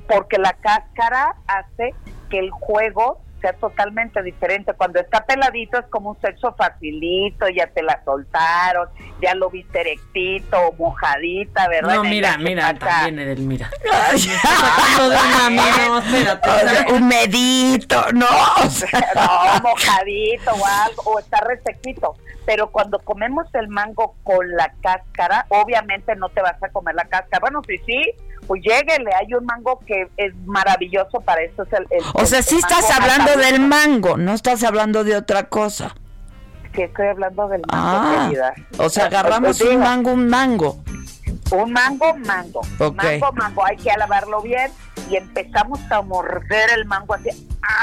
porque la cáscara hace que el juego sea totalmente diferente. Cuando está peladito es como un sexo facilito, ya te la soltaron, ya lo viste erectito, mojadita, ¿verdad? No, mira, mira, también el mira. un medito, no, no, mojadito o algo, o está resequito. Pero cuando comemos el mango con la cáscara, obviamente no te vas a comer la cáscara. Bueno, sí, sí, pues lléguele, hay un mango que es maravilloso para eso. Es el, o sea, sí estás hablando del mango, no estás hablando de otra cosa. Que estoy hablando del mango, ah, O sea, agarramos un mango, un mango. Un mango, mango. Mango, mango. Hay que alabarlo bien y empezamos a morder el mango así,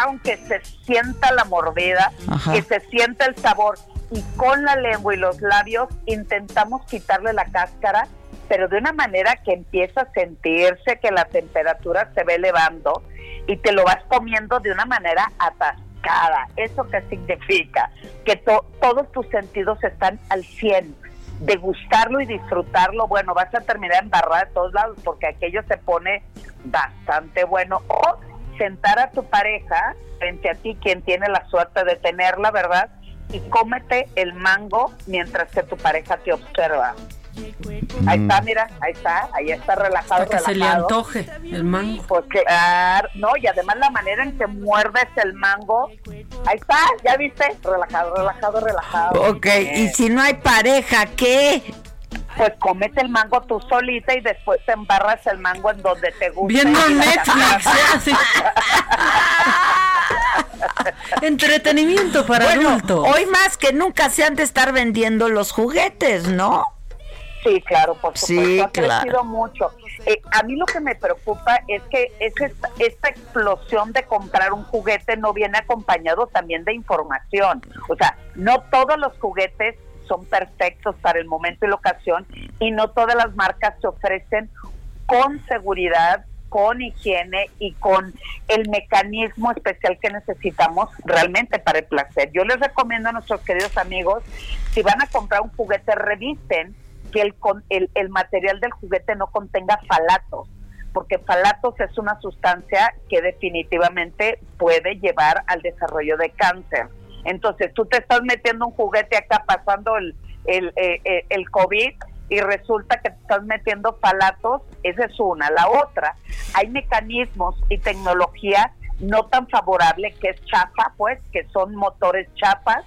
aunque se sienta la mordida, que se sienta el sabor. Y con la lengua y los labios intentamos quitarle la cáscara pero de una manera que empieza a sentirse que la temperatura se va elevando y te lo vas comiendo de una manera atascada. ¿Eso qué significa? Que todos tus sentidos están al 100. Degustarlo y disfrutarlo, bueno, vas a terminar embarrada de todos lados porque aquello se pone bastante bueno. O sentar a tu pareja frente a ti, quien tiene la suerte de tenerla, ¿verdad? Y cómete el mango mientras que tu pareja te observa. Ahí está, mira, ahí está, ahí está relajado, Hasta que se le antoje el mango. Pues claro, no, y además la manera en que muerdes el mango, ahí está, ya viste, relajado, relajado, relajado. Ok, y si no hay pareja, ¿qué? Pues comete el mango tú solita y después te embarras el mango en donde te gusta. Viendo Netflix, ¿eh? Entretenimiento para adultos. Hoy más que nunca se han de estar vendiendo los juguetes, ¿no? Sí, claro, por supuesto, ha crecido mucho. Eh, a mí lo que me preocupa es que esta, esta explosión de comprar un juguete no viene acompañado también de información. O sea, no todos los juguetes son perfectos para el momento y la ocasión y no todas las marcas se ofrecen con seguridad, con higiene y con el mecanismo especial que necesitamos realmente para el placer. Yo les recomiendo a nuestros queridos amigos, si van a comprar un juguete, revisten que el, el, el material del juguete no contenga falatos, porque falatos es una sustancia que definitivamente puede llevar al desarrollo de cáncer. Entonces, tú te estás metiendo un juguete acá pasando el, el, eh, eh, el COVID y resulta que te estás metiendo falatos, esa es una. La otra, hay mecanismos y tecnología no tan favorable que es chafa, pues, que son motores chafas,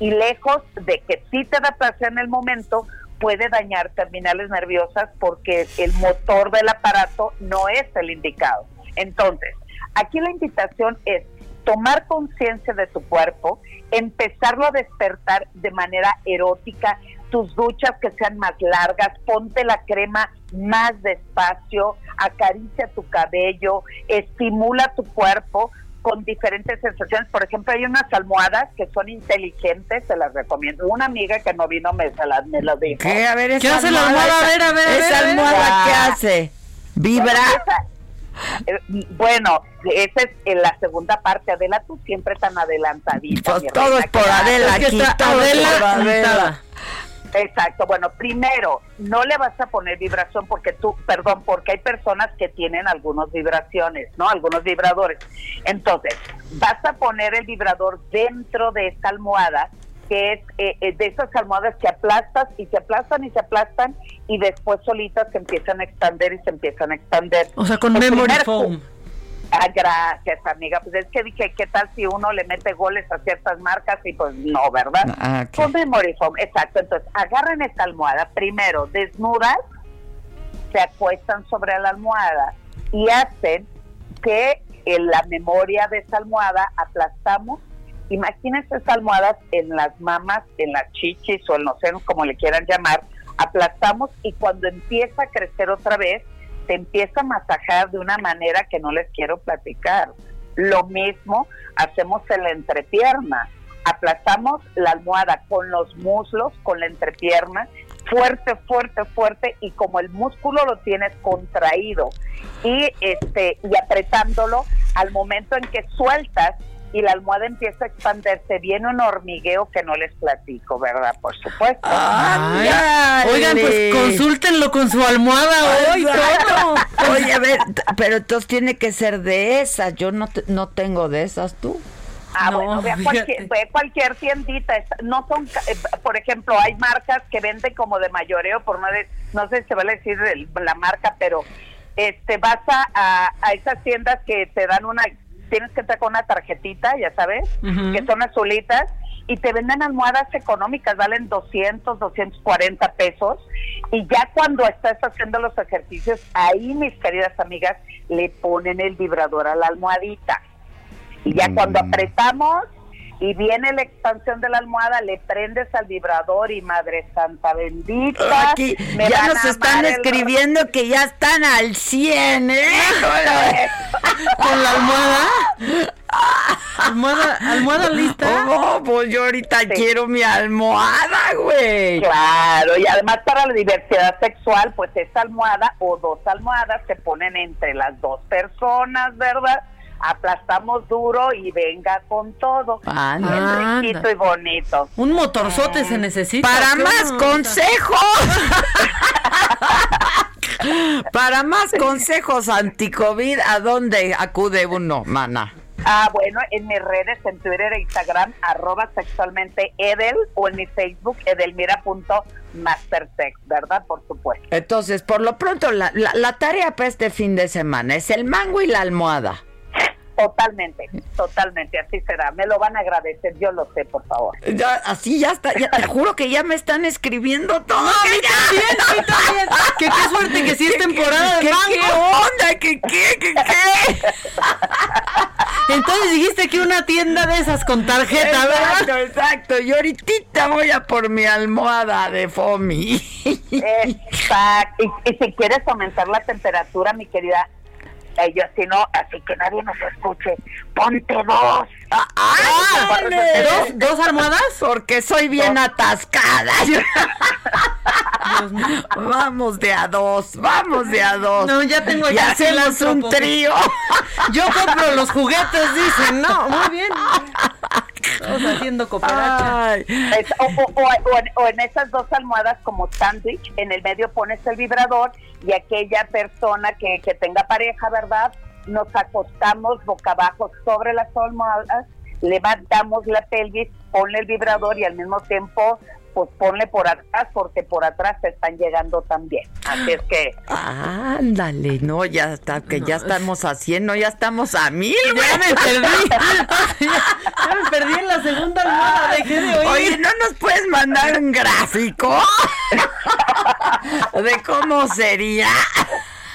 y lejos de que sí te da placer en el momento, puede dañar terminales nerviosas porque el motor del aparato no es el indicado. Entonces, aquí la invitación es tomar conciencia de tu cuerpo, empezarlo a despertar de manera erótica, tus duchas que sean más largas, ponte la crema más despacio, acaricia tu cabello, estimula tu cuerpo, con diferentes sensaciones. Por ejemplo, hay unas almohadas que son inteligentes, se las recomiendo. Una amiga que no vino me, las, me lo dijo. ¿Qué? A ver, ¿Qué hace la almohada? a ver, a ver. ¿Esa almohada qué hace? ¿Vibra? Eh, bueno, esa es en la segunda parte. Adela, tú siempre tan adelantadita. Pues todo es por Adela, aquí, todo por Adela. Exacto, bueno, primero, no le vas a poner vibración porque tú, perdón, porque hay personas que tienen algunas vibraciones, ¿no? Algunos vibradores. Entonces, vas a poner el vibrador dentro de esta almohada, que es eh, eh, de esas almohadas que aplastas y se aplastan y se aplastan y después solitas se empiezan a expander y se empiezan a expander. O sea, con memory foam. Ah, gracias, amiga. Pues es que dije, ¿qué tal si uno le mete goles a ciertas marcas? Y pues no, ¿verdad? Ah, Con memory foam, exacto. Entonces, agarren esta almohada. Primero, desnudas, se acuestan sobre la almohada y hacen que en la memoria de esa almohada aplastamos. Imagínense esas almohadas en las mamas, en las chichis o en los senos, como le quieran llamar. Aplastamos y cuando empieza a crecer otra vez, te empieza a masajar de una manera que no les quiero platicar. Lo mismo hacemos en la entrepierna. Aplastamos la almohada con los muslos, con la entrepierna, fuerte, fuerte, fuerte y como el músculo lo tienes contraído y este y apretándolo al momento en que sueltas y la almohada empieza a expandirse, viene un hormigueo que no les platico, ¿verdad? Por supuesto. Oigan, pues consúltenlo con su almohada hoy. Oye, a ver, pero entonces tiene que ser de esas. Yo no, no tengo de esas, tú. Ah, bueno, ve, a cualquier, ve cualquier tiendita. No son, eh, por ejemplo, hay marcas que venden como de mayoreo, por no, no sé si se va a decir la marca, pero este vas a, a, esas tiendas que te dan una, tienes que entrar con una tarjetita, ya sabes, que son azulitas, y te venden almohadas económicas, valen 200, 240 pesos, y ya cuando estás haciendo los ejercicios, ahí, mis queridas amigas, le ponen el vibrador a la almohadita. Y ya cuando mm. apretamos y viene la expansión de la almohada, le prendes al vibrador y Madre Santa bendita. Aquí ya nos están escribiendo que ya están al 100, ¿eh? Con la almohada. ¿Almohada, almohada lista? Oh, pues yo ahorita quiero mi almohada, güey. Claro, y además para la diversidad sexual, pues esa almohada o dos almohadas se ponen entre las dos personas, ¿verdad? Aplastamos duro y venga con todo. Anda. riquito y bonito. Un motorzote se necesita. Para más consejos. Para más consejos anti-COVID, ¿a dónde acude uno, mana? Ah, bueno, en mis redes, en Twitter e Instagram, arroba sexualmente Edel, o en mi Facebook, edelmira.mastersex, ¿verdad? Por supuesto. Entonces, por lo pronto, la, la tarea para este fin de semana es el mango y la almohada. Totalmente, totalmente, así será. Me lo van a agradecer, yo lo sé, por favor. Ya, así ya está, te juro que ya me están escribiendo todo. No, a mí también, a mí también. Que qué suerte que sí es temporada de ¿Qué, ¿Qué onda? ¿Qué qué? ¿Qué qué? Entonces dijiste que una tienda de esas con tarjeta, exacto, ¿verdad? Exacto, Y ahorita voy a por mi almohada de FOMI. Exacto. Y, y si quieres aumentar la temperatura, mi querida ellos, si no, así que nadie nos escuche, ponte dos. Ah, ah, ¿Dos, ¿Dos almohadas? Porque soy bien atascada. vamos de a dos, vamos de a dos. No, ya tengo ya hacemos un trío. Yo compro los juguetes, dicen, no, muy bien. Estamos haciendo cooperacha. O, en, esas dos almohadas como sándwich, en el medio pones el vibrador y aquella persona que, que tenga pareja, ¿verdad? Nos acostamos boca abajo sobre las almohadas, levantamos la pelvis, ponle el vibrador y al mismo tiempo pues ponle por atrás porque por atrás te están llegando también. Así es que... Ándale, no, ya está, que ya estamos haciendo, ya estamos a mil. Ya me perdí. ya, me perdí en la segunda almohada, dejé de oír. Oye, ¿no nos puedes mandar un gráfico de cómo sería?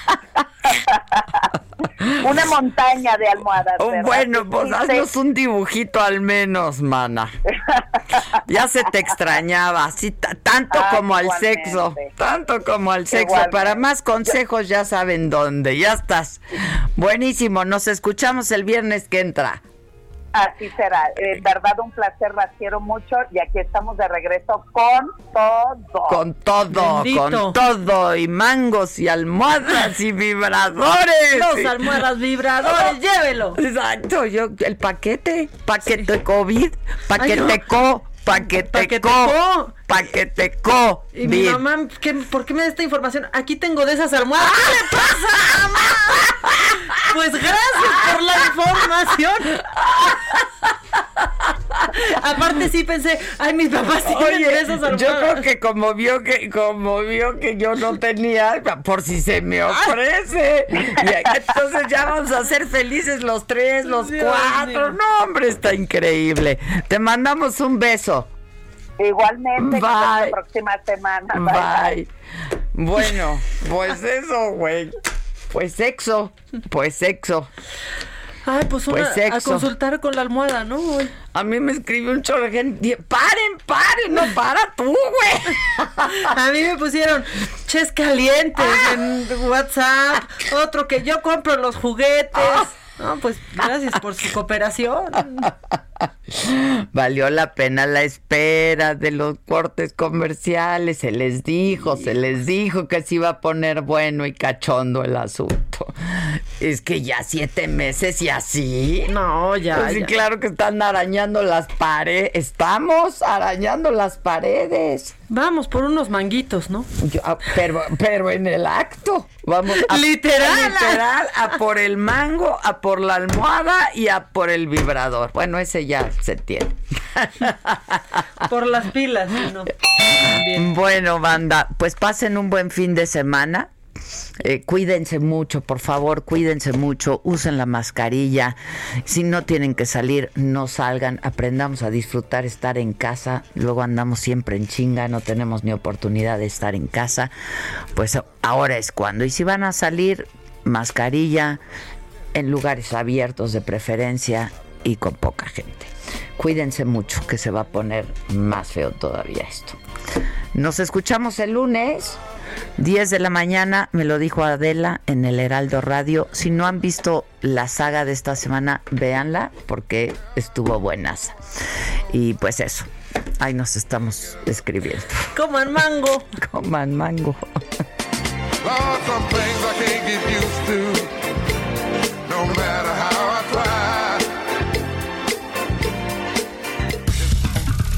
Una montaña de almohadas. Oh, bueno, pues haznos un dibujito al menos, mana. ya se te extrañaba, así tanto ah, como al sexo, tanto como al sexo. Para más consejos ya saben dónde, ya estás. Buenísimo, nos escuchamos el viernes que entra. Así será. En verdad, un placer, las quiero mucho y aquí estamos de regreso con todo. Con todo, con todo. Y mangos y almohadas y vibradores. Los almohadas vibradores, llévelo. Exacto, yo, el paquete, paquete COVID, paquete co paquete co, paquete co. Y mi mamá, ¿por qué me da esta información? Aquí tengo de esas almohadas. ¿Qué le pasa, mamá? Pues gracias por la información. Aparte sí pensé, ay, mis papás tienen de esas almohadas. Yo creo que como vio que como vio que yo no tenía, por si se me ofrece. Y entonces ya vamos a ser felices los tres, los cuatro. No, hombre, está increíble. Te mandamos un beso. Igualmente, la próxima semana. Bye. Bueno, pues eso, güey. Pues sexo, pues sexo. Ay, pues, una, pues a consultar con la almohada, ¿no? A mí me escribió un chorro de gente, paren, paren, no para tú, güey. a mí me pusieron ches calientes en WhatsApp, otro que yo compro los juguetes. No, pues gracias por su cooperación. Valió la pena la espera de los cortes comerciales. Se les dijo, se les dijo que se iba a poner bueno y cachondo el asunto. Es que ya siete meses y así. No, ya. Pues sí, claro que están arañando las paredes. Estamos arañando las paredes. Vamos por unos manguitos, ¿no? Ah, pero, pero en el acto. Vamos a, literal. literal, a por el mango, a por la almohada y a por el vibrador. Bueno, ese ya se tiene. por las pilas, ¿no? Bueno, banda, pues pasen un buen fin de semana. Eh, cuídense mucho, por favor, cuídense mucho, usen la mascarilla. Si no tienen que salir, no salgan, aprendamos a disfrutar estar en casa. Luego andamos siempre en chinga, no tenemos ni oportunidad de estar en casa. Pues ahora es cuando. Y si van a salir, mascarilla en lugares abiertos de preferencia y con poca gente. Cuídense mucho, que se va a poner más feo todavía esto. Nos escuchamos el lunes. 10 de la mañana, me lo dijo Adela en el Heraldo Radio. Si no han visto la saga de esta semana, véanla porque estuvo buenas. Y pues eso, ahí nos estamos escribiendo. Coman mango. Coman mango.